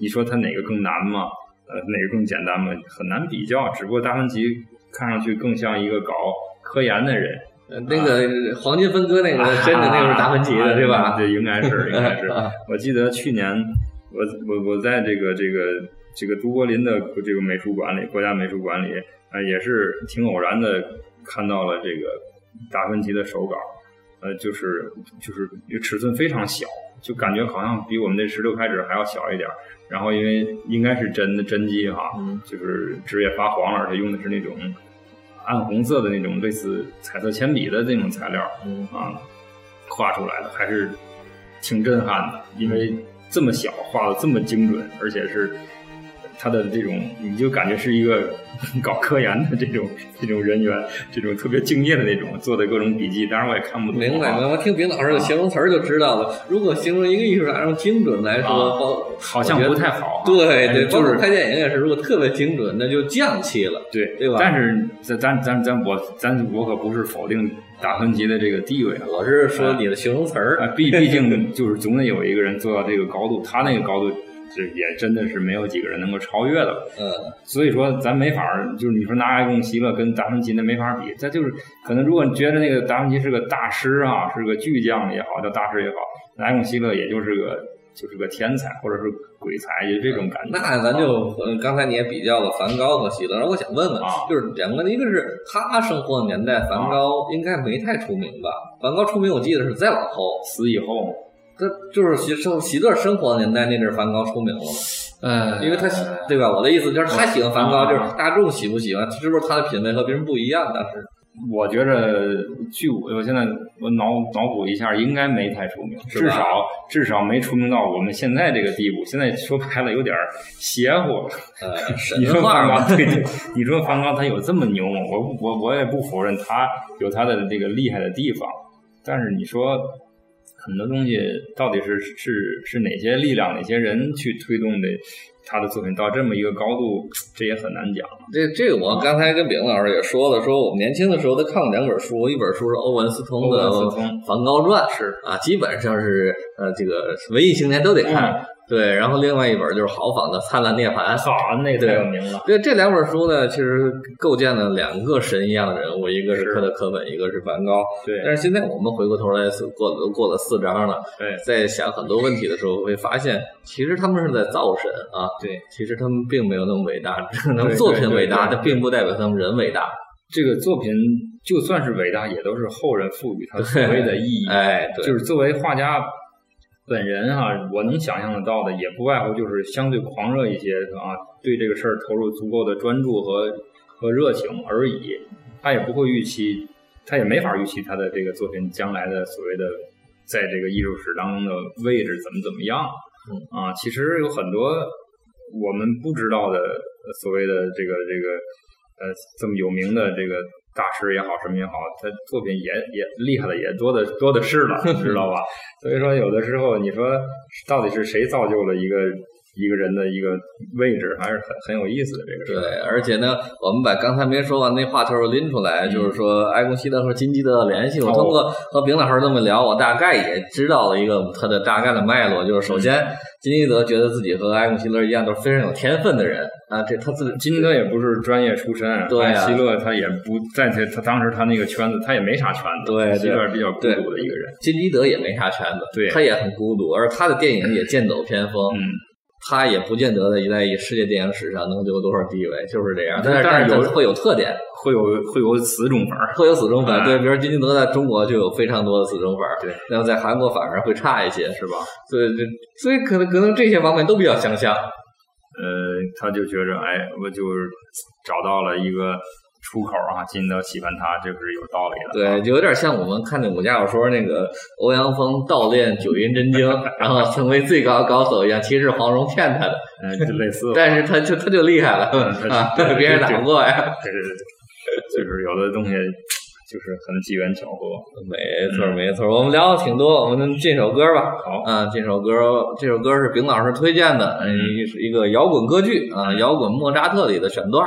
你说他哪个更难吗？呃，哪个更简单吗？很难比较。只不过达芬奇看上去更像一个搞科研的人。那个黄金分割那个真的那个是达芬奇的，对吧？对，应该是，应该是。(laughs) 我记得去年我我我在这个这个这个都柏林的这个美术馆里，国家美术馆里啊，也是挺偶然的看到了这个达芬奇的手稿，呃，就是就是尺寸非常小，就感觉好像比我们这十六开纸还要小一点。然后因为应该是真的真机哈，就是纸也发黄了，而且用的是那种。暗红色的那种类似彩色铅笔的那种材料，嗯。啊，画出来的还是挺震撼的，因为这么小画的这么精准，而且是他的这种，你就感觉是一个 (laughs) 搞科研的这种 (laughs) 这种人员，这种特别敬业的那种做的各种笔记。当然我也看不懂，明白明白。我听丙老师的形容词就知道了。如果形容一个艺术家用精准来说，好像不太好。对对，就是拍电影也是，如果特别精准，那就匠气了，对对吧？但是咱咱咱咱我咱我可不是否定达芬奇的这个地位，我是说你的形容词儿。啊，毕毕竟就是总得有一个人做到这个高度，他那个高度。这也真的是没有几个人能够超越的，嗯，所以说咱没法就是你说拿爱贡·席勒跟达芬奇那没法比，他就是可能如果你觉得那个达芬奇是个大师啊，是个巨匠也好，叫大师也好，爱贡·席勒也就是个就是个天才或者是鬼才，就这种感觉。那咱就刚才你也比较了梵高和席勒，我想问问，啊、就是两个，一个是他生活的年代，梵高应该没太出名吧？梵高出名我记得是再往后死以后。他就是席生席勒生活的年代，那阵梵高出名了吗？呃，因为他喜对吧？我的意思就是他喜欢梵高，就是大众喜不喜欢，是不是他的品味和别人不一样？当时我觉着，据我我现在我脑脑补一下，应该没太出名，至少至少没出名到我们现在这个地步。现在说白了有点邪乎。呃，(laughs) 你说梵高对对，你说梵高他有这么牛吗？我我我也不否认他有他的这个厉害的地方，但是你说。很多东西到底是是是哪些力量、哪些人去推动的他的作品到这么一个高度，这也很难讲。这这个我刚才跟炳老师也说了，说我们年轻的时候都看过两本书，一本书是欧文斯通的《梵高传》，是啊，基本上是呃这个文艺青年都得看。对，然后另外一本就是豪仿的《灿烂涅槃》，好，那太有名了。对，这两本书呢，其实构建了两个神一样的人物，一个是科特·科本，一个是梵高。对，但是现在我们回过头来，过了都过了四章了，对，在想很多问题的时候，会发现其实他们是在造神啊。对，其实他们并没有那么伟大，(laughs) 可能作品伟大，但并不代表他们人伟大。这个作品就算是伟大，也都是后人赋予它所谓的意义。哎，就是作为画家。本人哈，我能想象得到的，也不外乎就是相对狂热一些啊，对这个事儿投入足够的专注和和热情而已。他也不会预期，他也没法预期他的这个作品将来的所谓的在这个艺术史当中的位置怎么怎么样。啊，其实有很多我们不知道的所谓的这个这个呃这么有名的这个。大师也好，什么也好，他作品也也厉害的也多的多的是了，(laughs) 知道吧？所以说，有的时候你说到底是谁造就了一个？一个人的一个位置还是很很有意思的这个事。对，而且呢，我们把刚才没说完那话头拎出来，就是说埃贡希德和金基德的联系。我通过和丙老师这么聊，我大概也知道了一个他的大概的脉络。就是首先，金基德觉得自己和埃贡希勒一样，都是非常有天分的人啊。这他自己金基德也不是专业出身，对希勒他也不在他他当时他那个圈子，他也没啥圈子，对，一段比较孤独的一个人。金基德也没啥圈子，对，他也很孤独，而他的电影也剑走偏锋，嗯。他也不见得在在世界电影史上能有多少地位，就是这样。但是但是有会有特点，会有会有死忠粉，会有死忠粉。对，比如金基德在中国就有非常多的死忠粉，对。那么在韩国反而会差一些，是吧？对，对所以可能可能这些方面都比较相像。呃，他就觉着，哎，我就是找到了一个。出口啊，金德喜欢他，这是有道理的。对，就有点像我们看那武侠小说那个欧阳锋盗练九阴真经，(laughs) 然后成为最高高手一样，其实黄蓉骗他的，嗯，就类似。(laughs) 但是他就他就厉害了啊，别人打不过呀。对对对，就是有的东西就是很机缘巧合。没错没错，我们聊的挺多，我们进首歌吧。好，啊，进首歌，这首歌是丙老师推荐的，嗯，是一个摇滚歌剧啊，摇滚莫扎特里的选段。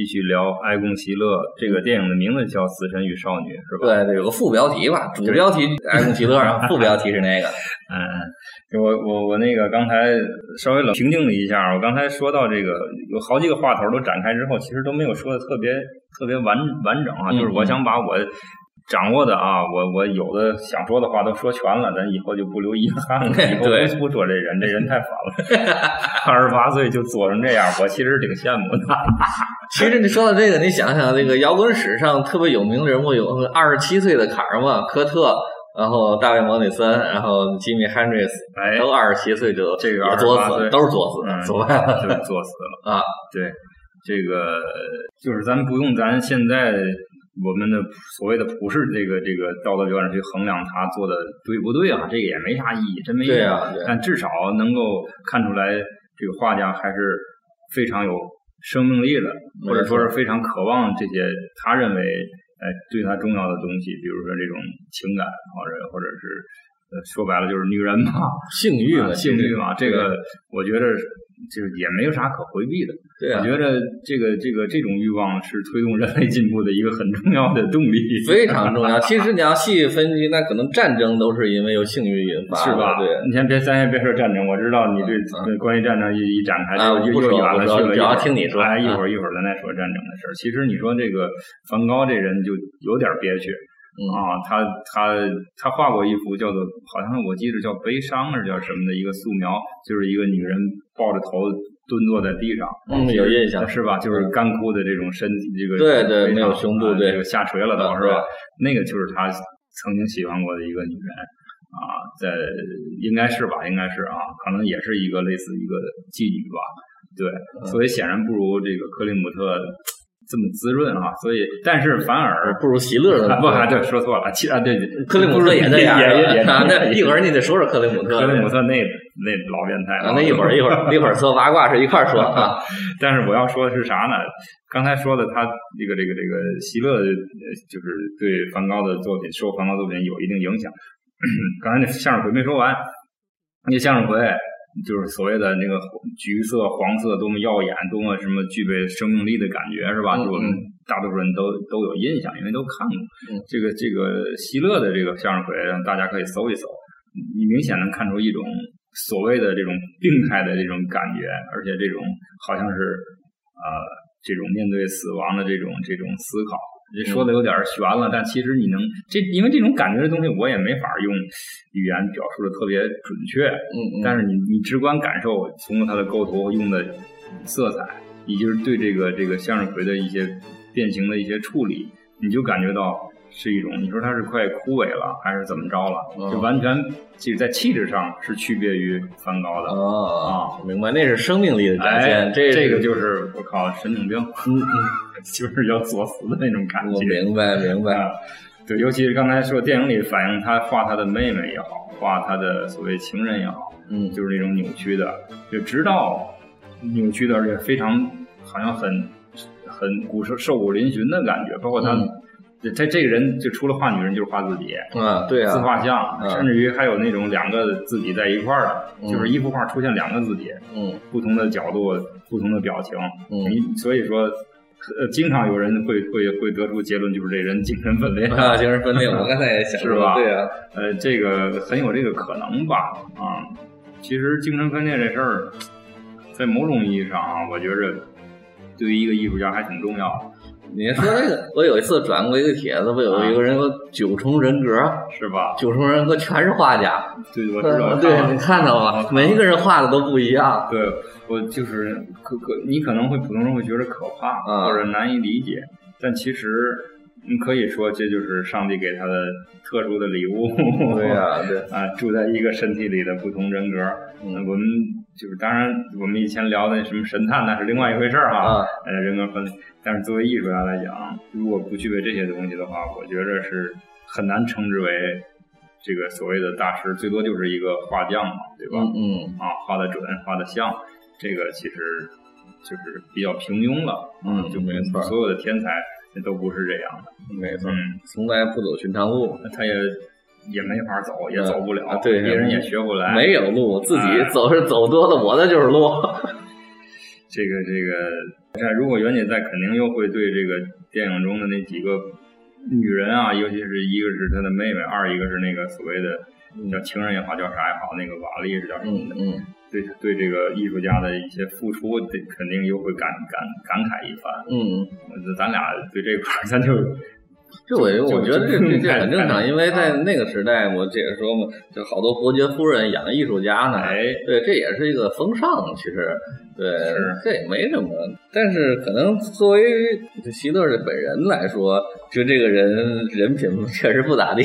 继续聊《爱共其乐》这个电影的名字叫《死神与少女》，是吧？对对，有个副标题吧，主标题《爱共其乐》，然后副标题是那个。(laughs) 嗯，嗯，我我我那个刚才稍微冷平静了一下，我刚才说到这个有好几个话头都展开之后，其实都没有说的特别特别完完整啊，嗯就是我想把我掌握的啊，我我有的想说的话都说全了，咱以后就不留遗憾了，(laughs) 以后对不不说这人，这人太烦了，(laughs) 二十八岁就作成这样，我其实挺羡慕的。(laughs) 其实你说到这个，你想想，那个摇滚史上特别有名的人物有二十七岁的卡尔嘛，科特，然后大卫·莫里森，然后吉米·汉瑞斯，哎，都二十七岁就这个作死，都是作死，嗯，说白了。对，作死了啊！对，这个就是咱不用咱现在我们的所谓的普世这个这个道德标准去衡量他做的对不对啊，这个也没啥意义，真没意义。对啊对但至少能够看出来，这个画家还是非常有生命力的，或者说是非常渴望这些他认为哎对他重要的东西，比如说这种情感，或者或者是呃说白了就是女人嘛，性欲嘛，啊性欲嘛，这个我觉得就是也没有啥可回避的。对啊我，觉得这个这个这种欲望是推动人类进步的一个很重要的动力，非常重要。其实你要细细分析，那可能战争都是因为有性欲引发，是吧？对。你先别，咱先别说战争，我知道你对嗯对关于战争一一展开，就又又远了去了。主要听你说哎，一啊会儿一会儿咱再说战争的事儿。其实你说这个梵高这人就有点憋屈嗯啊，他他他画过一幅叫做好像我记得叫悲伤还是叫什么的一个素描，就是一个女人抱着头蹲坐在地上，嗯有印象是吧？就是干枯的这种身体，这个对对没有胸部对啊这个下垂了都嗯是吧？那个就是他曾经喜欢过的一个女人啊，在应该是吧，应该是啊，可能也是一个类似一个妓女吧，对，嗯所以显然不如这个克里姆特这么滋润啊，所以但是反而不如席勒的不，啊对，说错了，其啊对，克雷姆特也那样，也也也啊那一会儿你得说说克雷姆特，克雷姆特那那老变态啊，那一会儿一会儿一会儿说八卦是一块儿说啊，(laughs) 但是我要说的是啥呢？刚才说的他这个这个这个席勒，呃就是对梵高的作品受梵高作品有一定影响。(clears throat) 刚才那向日葵没说完，那向日葵就是所谓的那个橘色、黄色，多么耀眼，多么什么具备生命力的感觉，是吧？嗯就我们大多数人都都有印象，因为都看过。嗯这个这个希勒的这个向日葵，大家可以搜一搜，你明显能看出一种所谓的这种病态的这种感觉，而且这种好像是呃这种面对死亡的这种这种思考。这说的有点悬了，但其实你能这，因为这种感觉的东西，我也没法用语言表述的特别准确。嗯嗯，但是你你直观感受，通过它的构图用的色彩，以及是对这个这个向日葵的一些变形的一些处理，你就感觉到是一种，你说它是快枯萎了，还是怎么着了？嗯就完全其实在气质上是区别于梵高的。哦，明白，那是生命力的展哎现，，这这个就是我靠神经病，嗯嗯，就是要作死的那种感我觉。明白明白，啊，对，尤其是刚才说电影里反映他画他的妹妹也好，画他的所谓情人也好，嗯就是那种扭曲的，就直到扭曲的，而且非常好像很很骨瘦瘦骨嶙峋的感觉，包括他。嗯他这个人就除了画女人就是画自己，嗯，对自啊，画像，嗯甚至于还有那种两个自己在一块儿的，嗯就是一幅画出现两个自己，嗯不同的角度、不同的表情，嗯。所以说，呃，经常有人会会会得出结论，就是这人精神分裂啊，精神分裂，我刚才也想说是吧对啊，呃，这个很有这个可能吧？啊，其实精神分裂这事儿，在某种意义上啊，我觉着对于一个艺术家还挺重要的，你说这个，我有一次转过一个帖子，不有一个人说九重人格，是吧？九重人格全是画家，对，我知道。对，啊你看到吗？每一个人画的都不一样。对我就是可可，你可能会普通人会觉得可怕、嗯或者难以理解，但其实你可以说这就是上帝给他的特殊的礼物。对呀、(laughs) 对，啊，住在一个身体里的不同人格。嗯我们就是当然，我们以前聊的什么神探那是另外一回事儿哈。啊，呃，人格分裂。但是作为艺术家来讲，如果不具备这些东西的话，我觉着是很难称之为这个所谓的大师，最多就是一个画匠嘛，对吧？嗯嗯啊，画的准，画的像，这个其实就是比较平庸了。嗯就没错所有的天才那都不是这样的。没错，嗯，从来不走寻常路，他也也没法走，也嗯走不了，啊对别人也学不来。没有路，自己哎走是走多了，我的就是路。这 (laughs) 个这个，这如果袁姐在，肯定又会对这个电影中的那几个女人啊，尤其是一个是她的妹妹，二一个是那个所谓的叫情人也好，叫啥也好，那个瓦力是叫什么的，嗯嗯，对对这个艺术家的一些付出，肯定又会感感感慨一番。嗯，我咱俩对这块儿，咱就这我我觉得这这这很正常，因为在啊那个时代，我这也说嘛，就好多伯爵夫人养艺术家呢，哎，对，这也是一个风尚，其实，对，这也没什么。但是可能作为希勒本人来说，就这个人人品确实不咋地。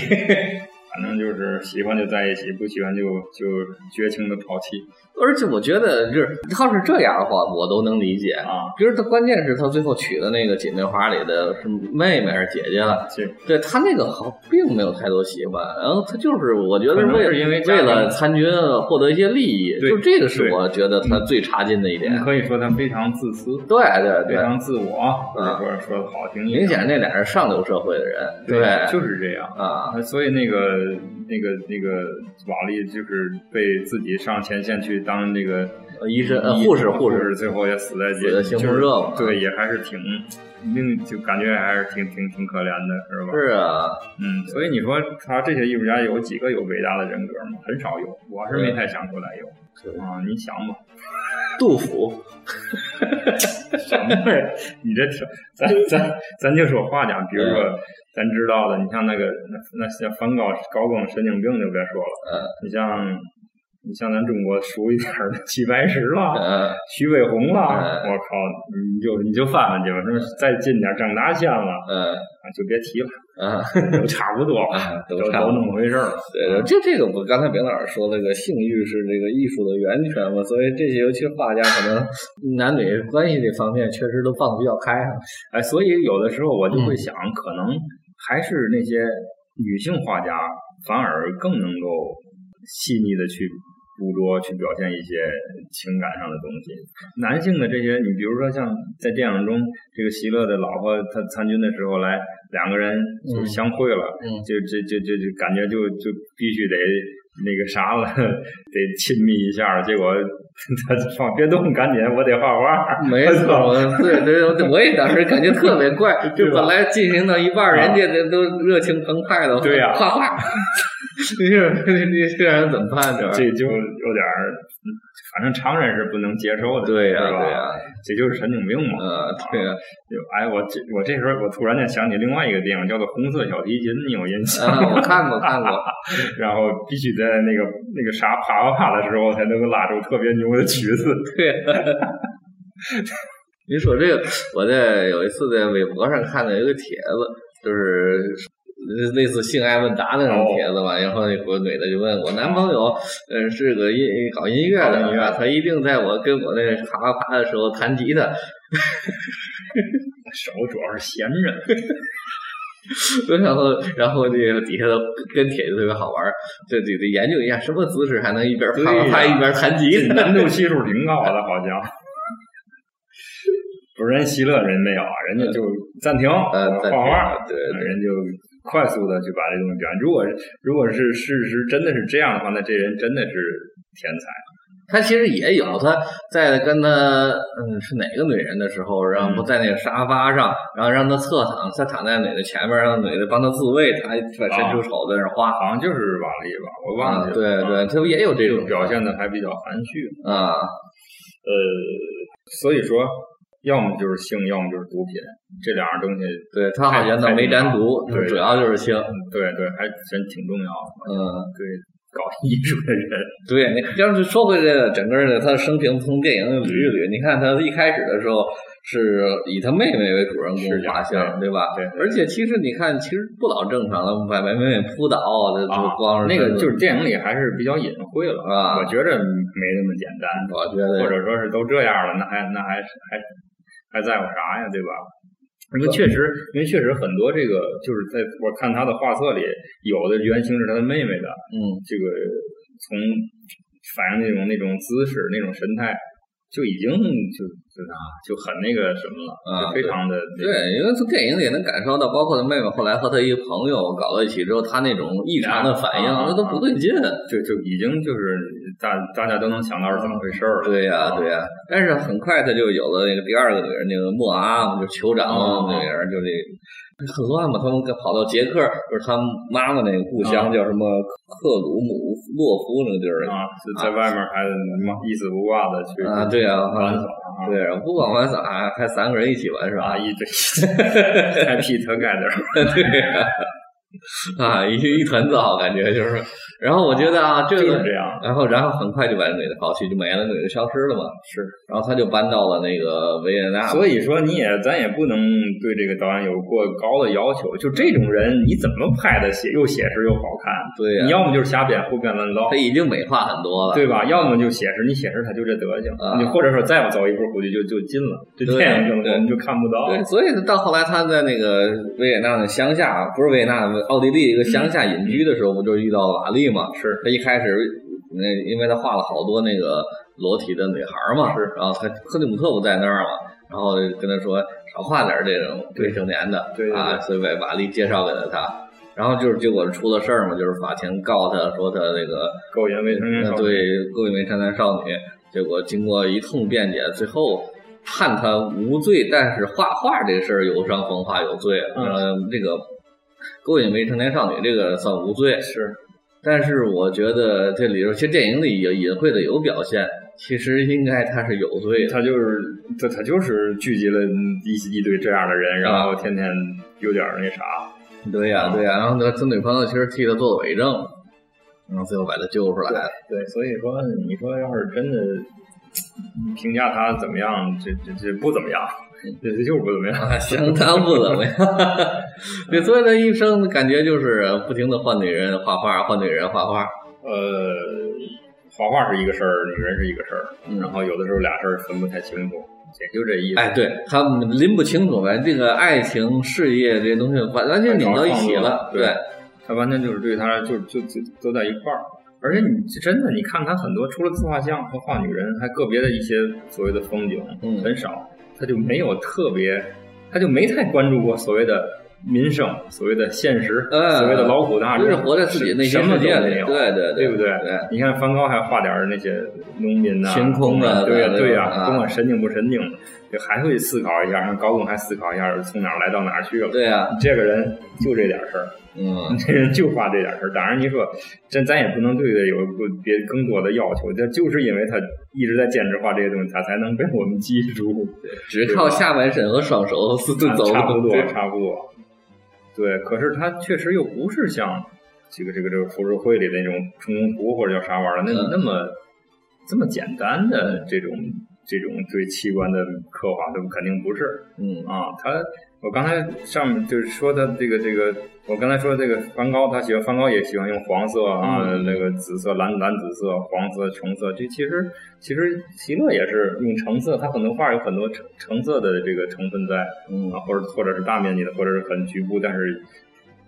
反正就是喜欢就在一起，不喜欢就就绝情的抛弃而且我觉得，就是他要是这样的话，我都能理解。啊。比如他关键是他最后娶的那个姐妹花里的是妹妹还是姐姐了？这对他那个好，并没有太多喜欢，然后他就是我觉得为是因为为了参军获得一些利益，就这个是我觉得他最差劲的一点。你可以说他非常自私，对对对，非常自我，或者啊说说的好听明显那俩是上流社会的人，对，就是这样。啊，啊，所以那个那个那个瓦力就是被自己上前线去当那个呃医生、呃护士、护护士，最后也死在死在街，猩红热嘛就是对，也还是挺命，就感觉还是挺挺挺可怜的，是吧？是啊，嗯，所以你说他这些艺术家有几个有伟大的人格吗？很少有，我是没太想出来有。啊，你想吧，(laughs) 杜甫，什么呀？你这挺，咱咱咱就说话讲，比如说咱知道的，你像那个那那像梵高高更神经病就别说了，嗯。你像你像咱中国熟一点儿的齐白石了，嗯。徐悲鸿了，嗯。我靠，你就你就翻翻去吧，那再近点儿张大千了嗯。啊，就别提了，嗯，(laughs) (laughs) 都差不多，啊都都差不多。那么回事儿了。对对，这这个我刚才别老师说这个性欲是这个艺术的源泉嘛，所以这些尤其画家可能男女关系这方面确实都放得比较开啊。哎，所以有的时候我就嗯。会想，可能还是那些女性画家反而更能够细腻的去捕捉、去表现一些情感上的东西。男性的这些，你比如说像在电影中，这个席勒的老婆他参军的时候来，两个人就嗯相会了，嗯就就就就就感觉就就必须得那个啥了，得亲密一下。结果他放别动，赶紧，我得画画。没错，对对对，我也当时感觉特别怪，(laughs) 就本来进行到一半，人家这都热情澎湃的，对呀画画，(laughs) (laughs) 你这你这让人怎么办？这这就有点儿，嗯反正常人是不能接受的，对呀？对呀，这就是神经病嘛。呃，对呀，(laughs) 就哎，我这我这时候我突然间想起另外一个电影，叫做《红色小提琴》，你有印象吗？啊，我看过看过，(laughs) 然后必须在那个那个啥啪啪啪的时候，才能够拉出特别牛的曲子。对。你说这个，我在有一次在微博上看到一个帖子，就是类似性爱问答那种帖子吧。然后有个女的就问我男朋友，嗯，是个音搞音乐的，搞音乐他一定在我跟我那个啪啪啪的时候弹吉他。手主要是闲着，(laughs) 然后，然后这个底下的跟帖就特别好玩儿，这得得研究一下什么姿势还能一边啪啪啪一边弹吉他。难度系数挺高的，好像。不是人希勒人没有啊，人家就暂停，呃，画画，对对人就快速的就把这东西表现。如果如果是事实真的是这样的话，那这人真的是天才。他其实也有，他在跟他嗯是哪个女人的时候，然后不在那个沙发上，然后让他侧躺，他躺在女的前面，让女的帮他自慰，他还伸出手在那儿画。好像就是瓦力吧，我忘啊，记了。对对，他也有这种表现的还比较含蓄。啊，呃，所以说，要么就是性，要么就是毒品，这两样东西，对他好像倒没沾毒，对主要就是性。嗯对对，还真挺重要的。嗯，对，搞艺术的人。对，你要是说回这个整个的他的生平，从电影捋一捋，你看他一开始的时候是以他妹妹为主人公画像，对吧？对对而且其实你看，其实不老正常的，把妹妹扑倒，这这啊光是那个就是电影里还是比较隐晦了啊我觉着没那么简单，我觉得或者说是都这样了，那还那还还还在乎啥呀，对吧？因为确实，因为确实很多这个就是在我看他的画册里，有的原型是他的妹妹的，嗯，这个从反映那种那种姿势、那种神态，就已经就就啊就很那个什么了，啊就非常的那个对，因为从电影里也能感受到，包括他妹妹后来和他一个朋友搞到一起之后，他那种异常的反应，那都不对劲。就就已经就是大大家都能想到是怎么回事儿了。对呀、啊对呀、但是很快他就有了那个第二个女人，那个莫阿，就酋长哦的女人，就这很乱嘛。他们跑到捷克，就是他妈妈那个故乡，啊叫什么克鲁姆洛夫那个地儿啊，就在外面还什么一丝不挂的去啊，对啊、玩啊，耍啊，对，然后不管玩耍，还还三个人一起玩耍，一直，一 (laughs) 堆还 P 特盖的，(laughs) 对呀、(laughs) 啊，一一团糟，感觉就是。然后我觉得啊，这个就是这样。然后，然后很快就把那女的抛弃，就没了，女的消失了嘛。是，然后他就搬到了那个维也纳。所以说你也咱也不能对这个导演有过高的要求。就这种人，你怎么拍的写又写实又好看？对呀、你要么就是瞎编胡编乱造他，已经美化很多了。对吧？要么就写实，你写实他就这德行，啊你或者说再不走一步，估计就就进了。这对电影中对我们就看不到。对，所以到后来他在那个维也纳的乡下，不是维也纳，奥地利一个乡下隐居的时候，不就遇到瓦利嘛？是他一开始，那因为他画了好多那个裸体的女孩嘛，是，然后他克里姆特不在那儿嘛，然后跟他说少画点这种未成年的，啊，所以把瓦利介绍给了他。然后就是结果出了事儿嘛，就是法庭告他说他那个勾引未成年呃少女，对勾引未成年少女，结果经过一通辩解，最后判他无罪，但是画画这事儿有伤风化有罪，嗯呃，这个勾引未成年少女这个算无罪，是但是我觉得这里头其实电影里也隐晦的有表现，其实应该他是有罪的。他就是他他就是聚集了一一堆这样的人，然后天天有点那啥，对呀、对呀、然后他他女朋友其实替他做了伪证，然后最后把他救出来了。对，所以说你说要是真的评价他怎么样，这这这不怎么样，(laughs) 这这就是不怎么样。啊，相当不怎么样。对，所以他一生感觉就是不停的换女人画画，换女人画画。呃，画画是一个事儿，女人是一个事儿，嗯然后有的时候俩事儿分不太清楚，也就这意思。哎，对他们拎不清楚呗，这个爱情、事业这些东西完完全拧到一起了。对他完全就是对他就就就都在一块儿。而且你真的，你看他很多除了自画像和画女人，还个别的一些所谓的风景，嗯很少，他就没有特别，他就没太关注过所谓的民生，所谓的现实，嗯所谓的劳苦大众，就是活在自己内心世界里，都没有，对对对不对？对，你看梵高还画点儿那些农民呐、晴空的对呀、对对呀、啊甭管神经不神经的，就还会思考一下，让高更还思考一下从哪儿来到哪儿去了。对呀、这个人就这点事儿，嗯，这人就画这点事儿。当然，你说这咱也不能对他有个别更多的要求，这就是因为他一直在坚持画这些东西，他才能被我们记住。只靠下半身和双手是 (laughs) 差走差不多，差不多。对，可是他确实又不是像这个这个这个浮世绘里的那种春宫图或者叫啥玩意儿那嗯那么这么简单的这种这种对器官的刻画，这肯定不是嗯啊。他我刚才上面就是说他这个这个，我刚才说这个梵高，他喜欢梵高也喜欢用黄色啊，嗯那个紫色、蓝蓝紫色、黄色、橙色。这其实其实席勒也是用橙色，他很多画有很多橙橙色的这个成分在。嗯啊，或者或者是大面积的，或者是很局部，但是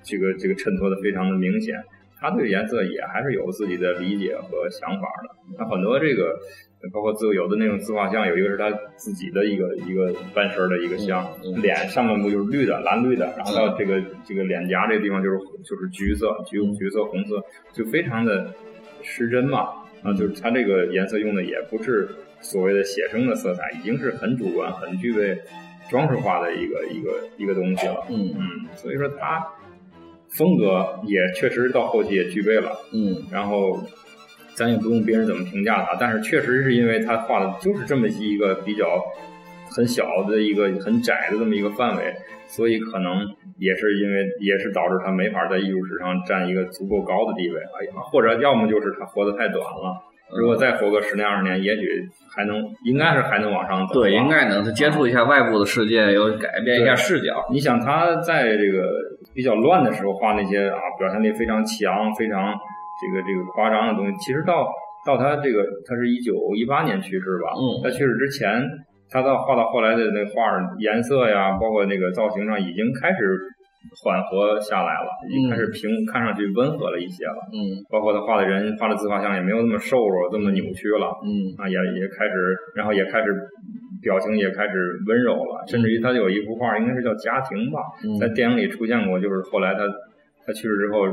这个这个衬托的非常的明显。他对颜色也还是有自己的理解和想法的。他很多这个，包括自有的那种自画像，有一个是他自己的一个一个半身的一个像，嗯嗯脸上半部就是绿的，蓝绿的，然后到这个这个脸颊这个地方就是就是橘色、橘嗯橘色、红色，就非常的失真嘛。啊，就是他这个颜色用的也不是所谓的写生的色彩，已经是很主观、很具备装饰化的一个一个一个东西了。嗯嗯，所以说他风格也确实到后期也具备了。嗯然后咱也不用别人怎么评价他，但是确实是因为他画的就是这么一个比较很小的一个很窄的这么一个范围，所以可能也是因为也是导致他没法在艺术史上占一个足够高的地位。哎呀，或者要么就是他活得太短了，如果再活个十年二十年，也许还能，应该是还能往上走。对，应该能他接触一下外部的世界，又改变一下视角。你想他在这个比较乱的时候画那些啊，表现力非常强、非常这个这个夸张的东西，其实到到他这个他是一九一八年去世吧？嗯他去世之前，他到画到后来的那画颜色呀，包括那个造型上，已经开始缓和下来了，已经开始平，看上去温和了一些了。嗯包括他画的人画的自画像也没有那么瘦弱，这么扭曲了。嗯啊，也也开始，然后也开始表情也开始温柔了，甚至于他有一幅画，应该是叫《家庭》吧，嗯在电影里出现过，就是后来他他去世之后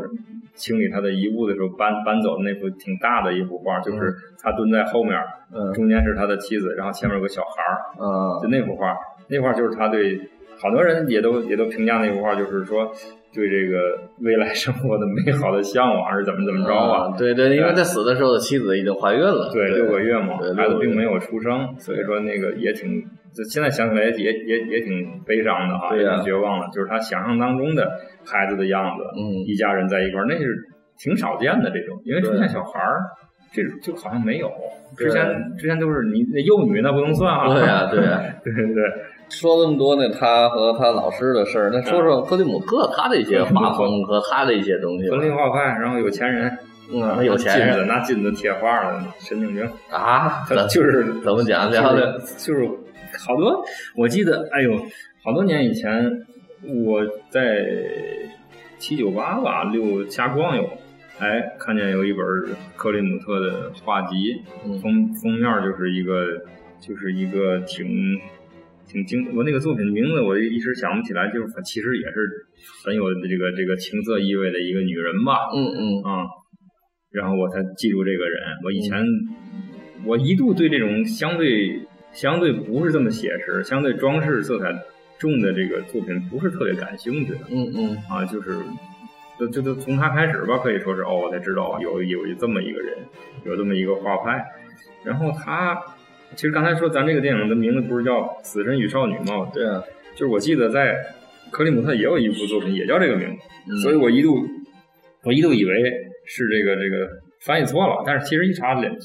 清理他的遗物的时候搬搬走的那幅挺大的一幅画，就是他蹲在后面，嗯中间是他的妻子，然后前面有个小孩儿，就嗯那幅画，那画就是他对好多人也都也都评价那幅画，就是说对这个未来生活的美好的向往是怎么怎么着啊。啊，对对，因为他死的时候，妻子已经怀孕了，对，六个月嘛对，孩子并没有出生，所以说那个也挺，就现在想起来也也也挺悲伤的哈，也绝望的。就是他想象当中的孩子的样子，嗯一家人在一块儿，那是挺少见的这种，因为出现小孩儿，这种就好像没有。之前之前都是你那幼女那不能算啊。对呀对呀对对对，说这么多呢，他和他老师的事儿，那说说克里姆特他的一些画风和他的一些东西吧。文。理画派，然后有钱人，嗯，他有钱人。拿金子贴画的，神经病。啊，他就是怎么讲聊就是聊就是好多，我记得，哎呦，好多年以前我在七九八吧溜瞎逛悠，哎，看见有一本克里姆特的画集，嗯。封封面就是一个就是一个挺挺精，我那个作品名字我一时想不起来，就是其实也是很有这个这个情色意味的一个女人吧，嗯嗯啊、然后我才记住这个人。我以前、我一度对这种相对相对不是这么写实、相对装饰色彩重的这个作品不是特别感兴趣的嗯嗯啊，就是。就就就从他开始吧，可以说是哦，我才知道有有这么一个人，有这么一个画派。然后他，其实刚才说咱这个电影的名字不是叫《死神与少女》吗？对啊，就是我记得在克里姆特也有一部作品也叫这个名字，嗯。所以我一度我一度以为是这个这个翻译错了，但是其实一查脸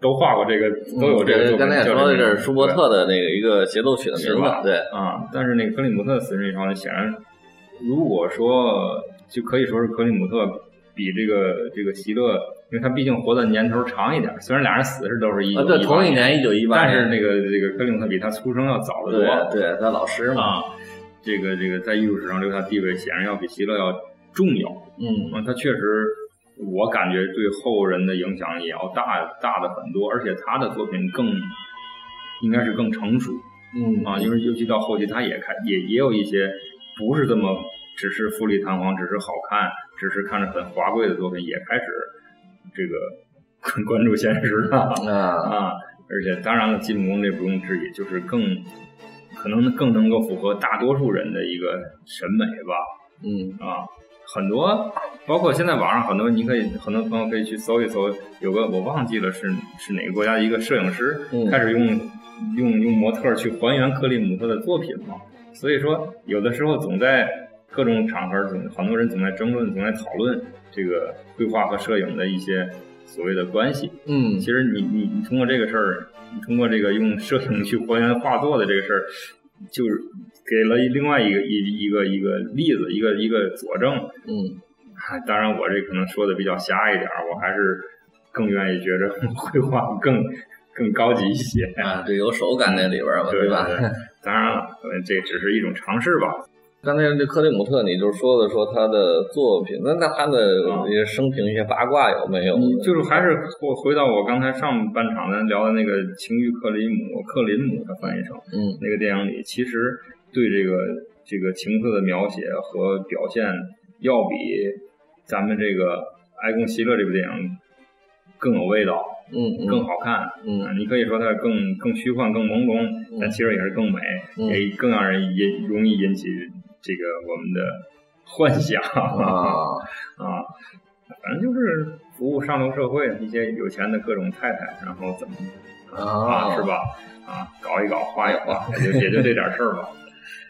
都画过这个，都有这个刚才也说的是舒伯特的那个一个协奏曲的名字，对，啊，但是那个克里姆特《死神与少女》显然，如果说就可以说是克里姆特比这个这个席勒，因为他毕竟活的年头长一点，虽然俩人死的是都是一啊，九对，同一年一九一八但是那，个这个克里姆特比他出生要早得对多。对，他老师嘛，啊，这个这个在艺术史上留下地位显然要比席勒要重要。嗯啊，他确实，我感觉对后人的影响也要大大的很多，而且他的作品更应该是更成熟嗯啊，因为尤其到后期，他也开也也有一些不是这么只是富丽堂皇，只是好看，只是看着很华贵的作品，也开始这个更 (laughs) 关注现实了。啊，啊，而且当然了，基本功这不用质疑，就是更可能更能够符合大多数人的一个审美吧。嗯啊，很多包括现在网上很多，你可以很多朋友可以去搜一搜，有个我忘记了是是哪个国家的一个摄影师、嗯开始用用用模特去还原克里姆特的作品嘛。所以说，有的时候总在各种场合总很多人总在争论，总在讨论这个绘画和摄影的一些所谓的关系。嗯其实你你你通过这个事儿，你通过这个用摄影去还原画作的这个事儿，就是给了另外一个一一个一个例子，一个一个佐证。嗯啊当然，我这可能说的比较狭一点儿，我还是更愿意觉着 (laughs) 绘画更更高级一些。啊，对，有手感在里边儿嘛，对吧？当然了，呃这只是一种尝试吧。刚才这克里姆特，你就说的说他的作品，那那他的一些生平、一些八卦有没有？你就是还是回回到我刚才上半场咱聊的那个《情欲克里姆》，克林姆他翻译成。嗯那个电影里，其实对这个这个情色的描写和表现，要比咱们这个《埃贡希勒》这部电影更有味道，嗯更好看。嗯啊你可以说它更更虚幻、更朦胧，但其实也是更美，嗯也更让人引容易引起这个我们的幻想啊 (laughs) 啊。反正就是服务上流社会一些有钱的各种太太，然后怎么啊啊是？吧？啊，搞一搞，花一花，(laughs) 也就也就这点事儿吧。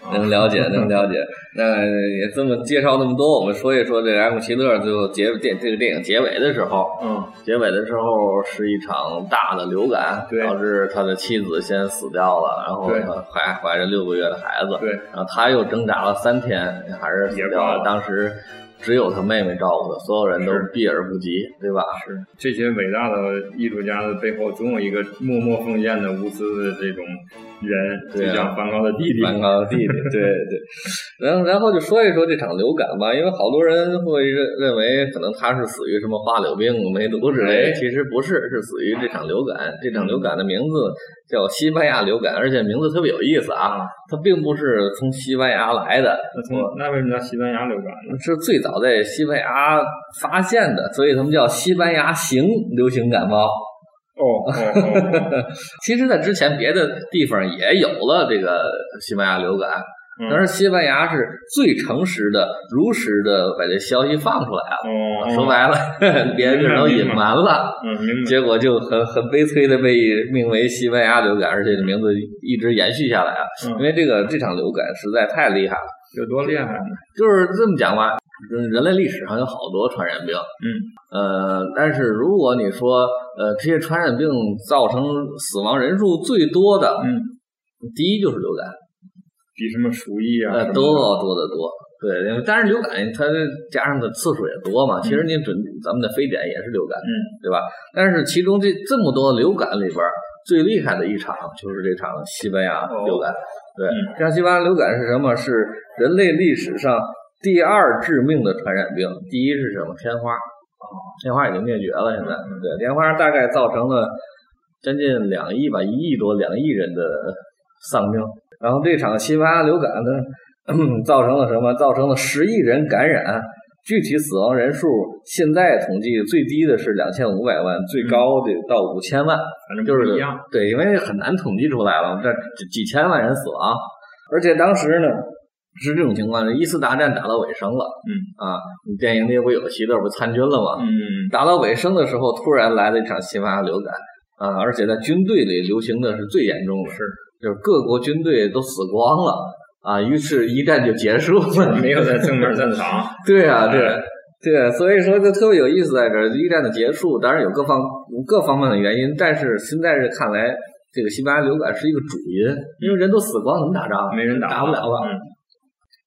啊能了解，能了解。那也这么介绍那么多，我们说一说这个埃姆希勒最后结电这个电影结尾的时候，嗯，结尾的时候是一场大的流感，对导致他的妻子先死掉了，然后怀怀着六个月的孩子，对，然后他又挣扎了三天，还是死掉了当时只有他妹妹照顾他，所有人都是避而不及，对吧？是这些伟大的艺术家的背后，总有一个默默奉献的无私的这种人，对啊就像梵高的弟弟。梵高的弟弟，(laughs) 对对。然后然后就说一说这场流感吧，因为好多人会认认为可能他是死于什么花柳病、梅毒之类，哎其实不是，是死于这场流感。这场流感的名字叫西班牙流感，而且名字特别有意思啊，它并不是从西班牙来的，那从那为什么叫西班牙流感呢？是最早在西班牙发现的，所以他们叫西班牙型流行感冒。哦哦哦，(laughs) 其实，在之前别的地方也有了这个西班牙流感，嗯但是西班牙是最诚实的、如实的把这消息放出来了。哦，说白了，(laughs) 别的地儿都隐瞒了，嗯，(laughs) 结果就很很悲催的被命为西班牙流感，而且这名字一直延续下来啊。嗯因为这个这场流感实在太厉害了，有多厉害呢？就是这么讲吧，人人类历史上有好多传染病，嗯，呃，但是如果你说呃这些传染病造成死亡人数最多的，嗯，第一就是流感。比什么鼠疫啊，都要多得多。对，因为但是流感它加上的次数也多嘛，其实你准咱们的非典也是流感，嗯，对吧？但是其中这这么多流感里边最厉害的一场就是这场西班牙流感。对，嗯这场西班牙流感是什么？是人类历史上第二致命的传染病，第一是什么？天花。天花已经灭绝了，现在嗯对天花大概造成了将近两亿吧，一亿多两亿人的丧命。然后这场新发流感呢，造成了什么？(coughs) 造成了十亿人感染，具体死亡人数现在统计最低的是两千五百万，最高的到五千万，反正就是一样。对，因为很难统计出来了，这几几千万人死亡，而且当时呢。是这种情况，一次大战打到尾声了，嗯啊，你电影里不有希特不参军了吗？嗯，打到尾声的时候，突然来了一场西班牙流感啊，而且在军队里流行的是最严重的，是就是各国军队都死光了啊，于是一战就结束了。(laughs) 没有在正面战场。(laughs) 对啊，对哎对，所以说就特别有意思在这儿，一战的结束，当然有各方各方面的原因，但是现在是看来，这个西班牙流感是一个主因，因为人都死光，怎么打仗？没人打打不了了。嗯，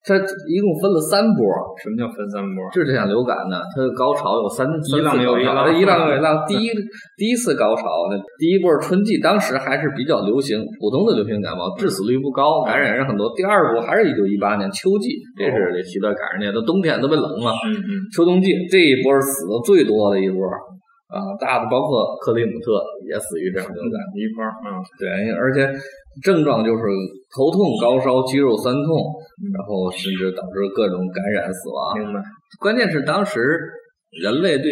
它一共分了三波，什么叫分三波？就是这场流感呢，它的高潮有三三一浪又一浪它一浪又一浪。第一第一次高潮呢，第一波是春季，当时还是比较流行，普通的流行感冒，致死率不高，感染人很多。第二波还是一九一八年秋季，这是这希特赶上的，都冬天特别冷嘛，嗯嗯，秋冬季这一波是死的最多的一波啊，大的包括克里姆特也死于这场流感。一块儿，嗯，对，而且症状就是头痛、高烧、肌肉酸痛，然后甚至导致各种感染死亡。明白。关键是当时人类对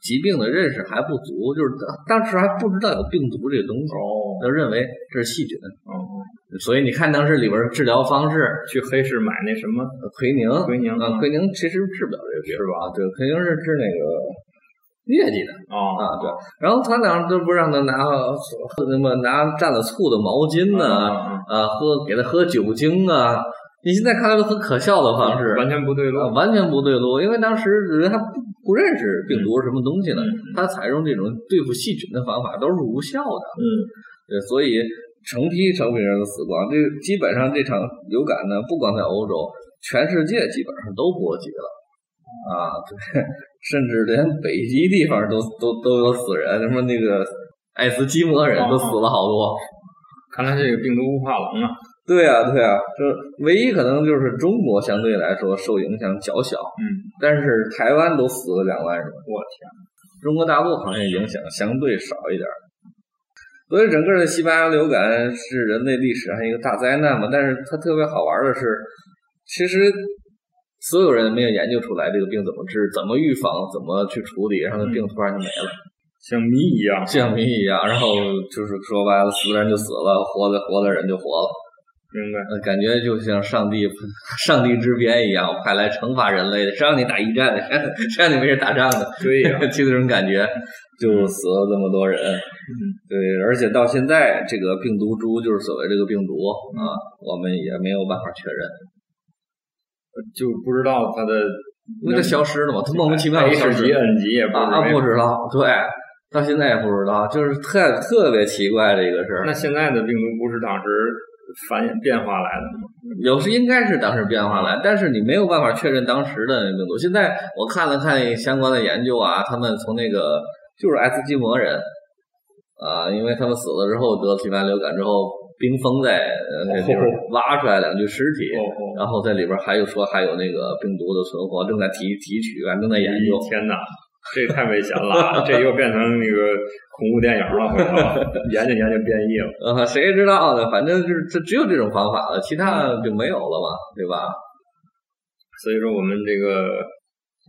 疾病的认识还不足，就是当当时还不知道有病毒这个东西，哦就认为这是细菌。哦，所以你看当时里边治疗方式，去黑市买那什么奎宁，奎宁啊，奎宁其实治不了这个病，是吧？对，奎宁是治那个疟疾的。哦啊，对，然后他俩都不让他拿那么拿蘸了醋的毛巾呢，啊啊，喝给他喝酒精啊，你现在看来都很可笑的方式，完全不对路啊，。完全不对路，因为当时人还不不认识病毒是什么东西呢，嗯他采用这种对付细菌的方法都是无效的，嗯，对，所以成批成批人都死光，这基本上这场流感呢，不光在欧洲，全世界基本上都波及了，啊，对，(laughs) 甚至连北极地方都都都有死人，什么那个爱斯基摩人都死了好多。看来这个病毒不怕冷啊。对啊，对啊，就唯一可能就是中国相对来说受影响较小，嗯，但是台湾都死了两万人，我天，中国大陆好像影响相对少一点。所以整个的西班牙流感是人类历史上一个大灾难嘛，但是它特别好玩的是，其实所有人没有研究出来这个病怎么治、怎么预防、怎么去处理，然后这病突然就没了，像谜一样。像谜一样。然后就是说白了，死的人就死了，活的活的人就活了。明白。呃，感觉就像上帝 (laughs) 上帝之鞭一样，派来惩罚人类的，谁让你打一战的，谁让你没事打仗的，对呀 (laughs) 就这种感觉，就死了这么多人。对，而且到现在，这个病毒株就是所谓这个病毒啊，我们也没有办法确认，就不知道它的因为它消失了嘛，它莫名其妙地消 H 失级、N 级也不知啊，道。不知道，对，到现在也不知道，就是特特别奇怪的一个事儿。那现在的病毒不是当时繁衍变化来的吗？有时应该是当时变化来，但是你没有办法确认当时的病毒。现在我看了看相关的研究啊，他们从那个就是爱斯基摩人啊，因为他们死了之后得新冠流感之后，冰封在呃那地方挖出来两具尸体，哦哦，然后在里边还有说还有那个病毒的存活，正在提提取啊，正在研究。天哪，(laughs) 这太危险了！这又变成那个恐怖电影了，回头 (laughs) 研究研究变异了。啊，谁知道呢？反正就是这只有这种方法了，其他就没有了嘛，对吧？所以说，我们这个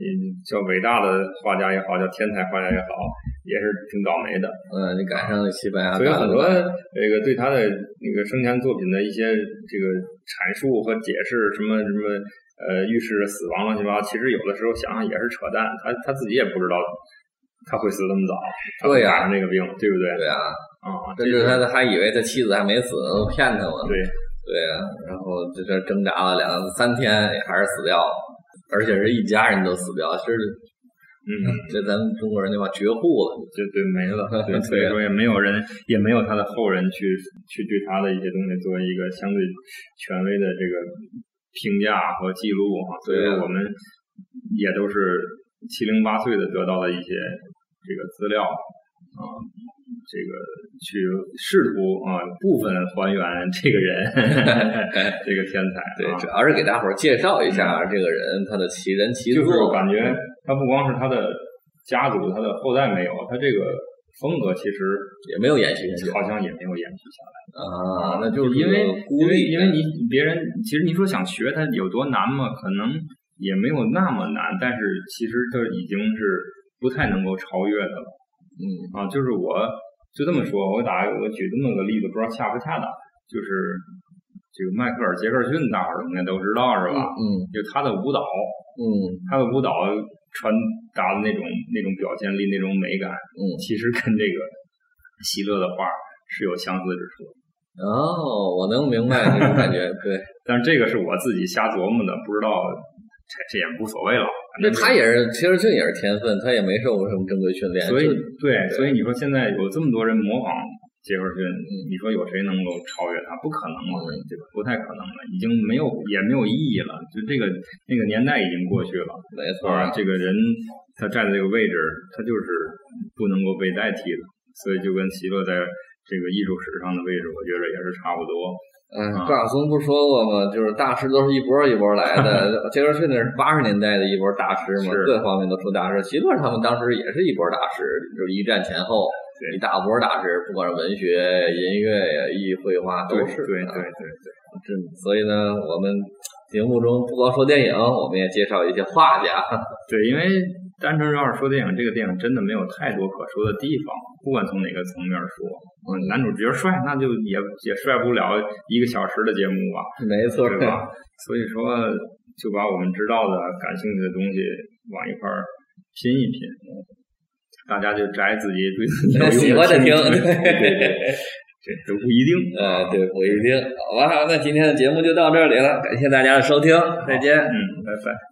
嗯，叫伟大的画家也好，叫天才画家也好，也是挺倒霉的。嗯，你赶上了西班牙所以很多这个对他的那个生前作品的一些这个阐述和解释，什么什么呃预示着死亡乱七八糟，其实有的时候想想也是扯淡。他他自己也不知道他会死那么早，他会对呀赶上这个病，对不对？对啊，啊，甚至他还以为他妻子还没死，都骗他嘛。对对啊，然后在这挣扎了两三天，也还是死掉了，而且是一家人都死掉，了。其实嗯，(laughs) 这咱们中国人就把绝户了。就就没了。(laughs) 对，所以说也没有人，也没有他的后人去去对他的一些东西作为一个相对权威的这个评价和记录啊。所以我们也都是七零八碎的得到了一些这个资料啊，这个去试图啊部分还原这个人 (laughs) (laughs) 这个天才。对，啊主要是给大伙儿介绍一下这个人他的奇人奇就是作。感觉他不光是他的家族，他的后代没有，他这个风格其实也没有延续下去好像也没有延续下来。啊，那就是因为，因为因为你别人其实你说想学它有多难嘛，可能也没有那么难，但是其实它已经是不太能够超越的了嗯啊。就是我就这么说，我打我举这么个例子，不知道恰不恰当，就是这个迈克尔·杰克逊，大伙儿应该都知道是吧？嗯就他的舞蹈，嗯他的舞蹈传达的那种那种表现力、那种美感，嗯其实跟这个希勒的画是有相似之处的。哦，我能明白这种感觉，对。(laughs) 但是这个是我自己瞎琢磨的，不知道这这也无所谓了。那他也是，其实这也是天分，他也没受过什么正规训练，所以对，所以你说现在有这么多人模仿杰克逊，你说有谁能够超越他？不可能了，嗯对吧？不太可能了，已经没有也没有意义了。就这个那个年代已经过去了，没错啊，这个人他站在这个位置，他就是不能够被代替的。所以就跟席勒在这个艺术史上的位置，我觉得也是差不多。嗯，啊高晓松不是说过吗？就是大师都是一波一波来的。(laughs) 杰克逊那是八十年代的一波大师嘛，各方面都出大师。席勒他们当时也是一波大师，就是一战前后对一大波大师，不管是文学、音乐呀、艺绘画都是。啊对对对对对，这所以呢，我们节目中不光说电影，我们也介绍一些画家。(laughs) 对，因为单纯要是说电影，这个电影真的没有太多可说的地方，不管从哪个层面说。嗯，男主角帅，那就也也帅不了一个小时的节目吧，没错，对吧？所以说，就把我们知道的、感兴趣的东西往一块儿拼一拼，大家就摘自己对自己 (laughs) 喜欢的听 (laughs) 对对对，这都不一定。啊，对，不一定。好吧，那今天的节目就到这里了，感谢大家的收听，再见。嗯，拜拜。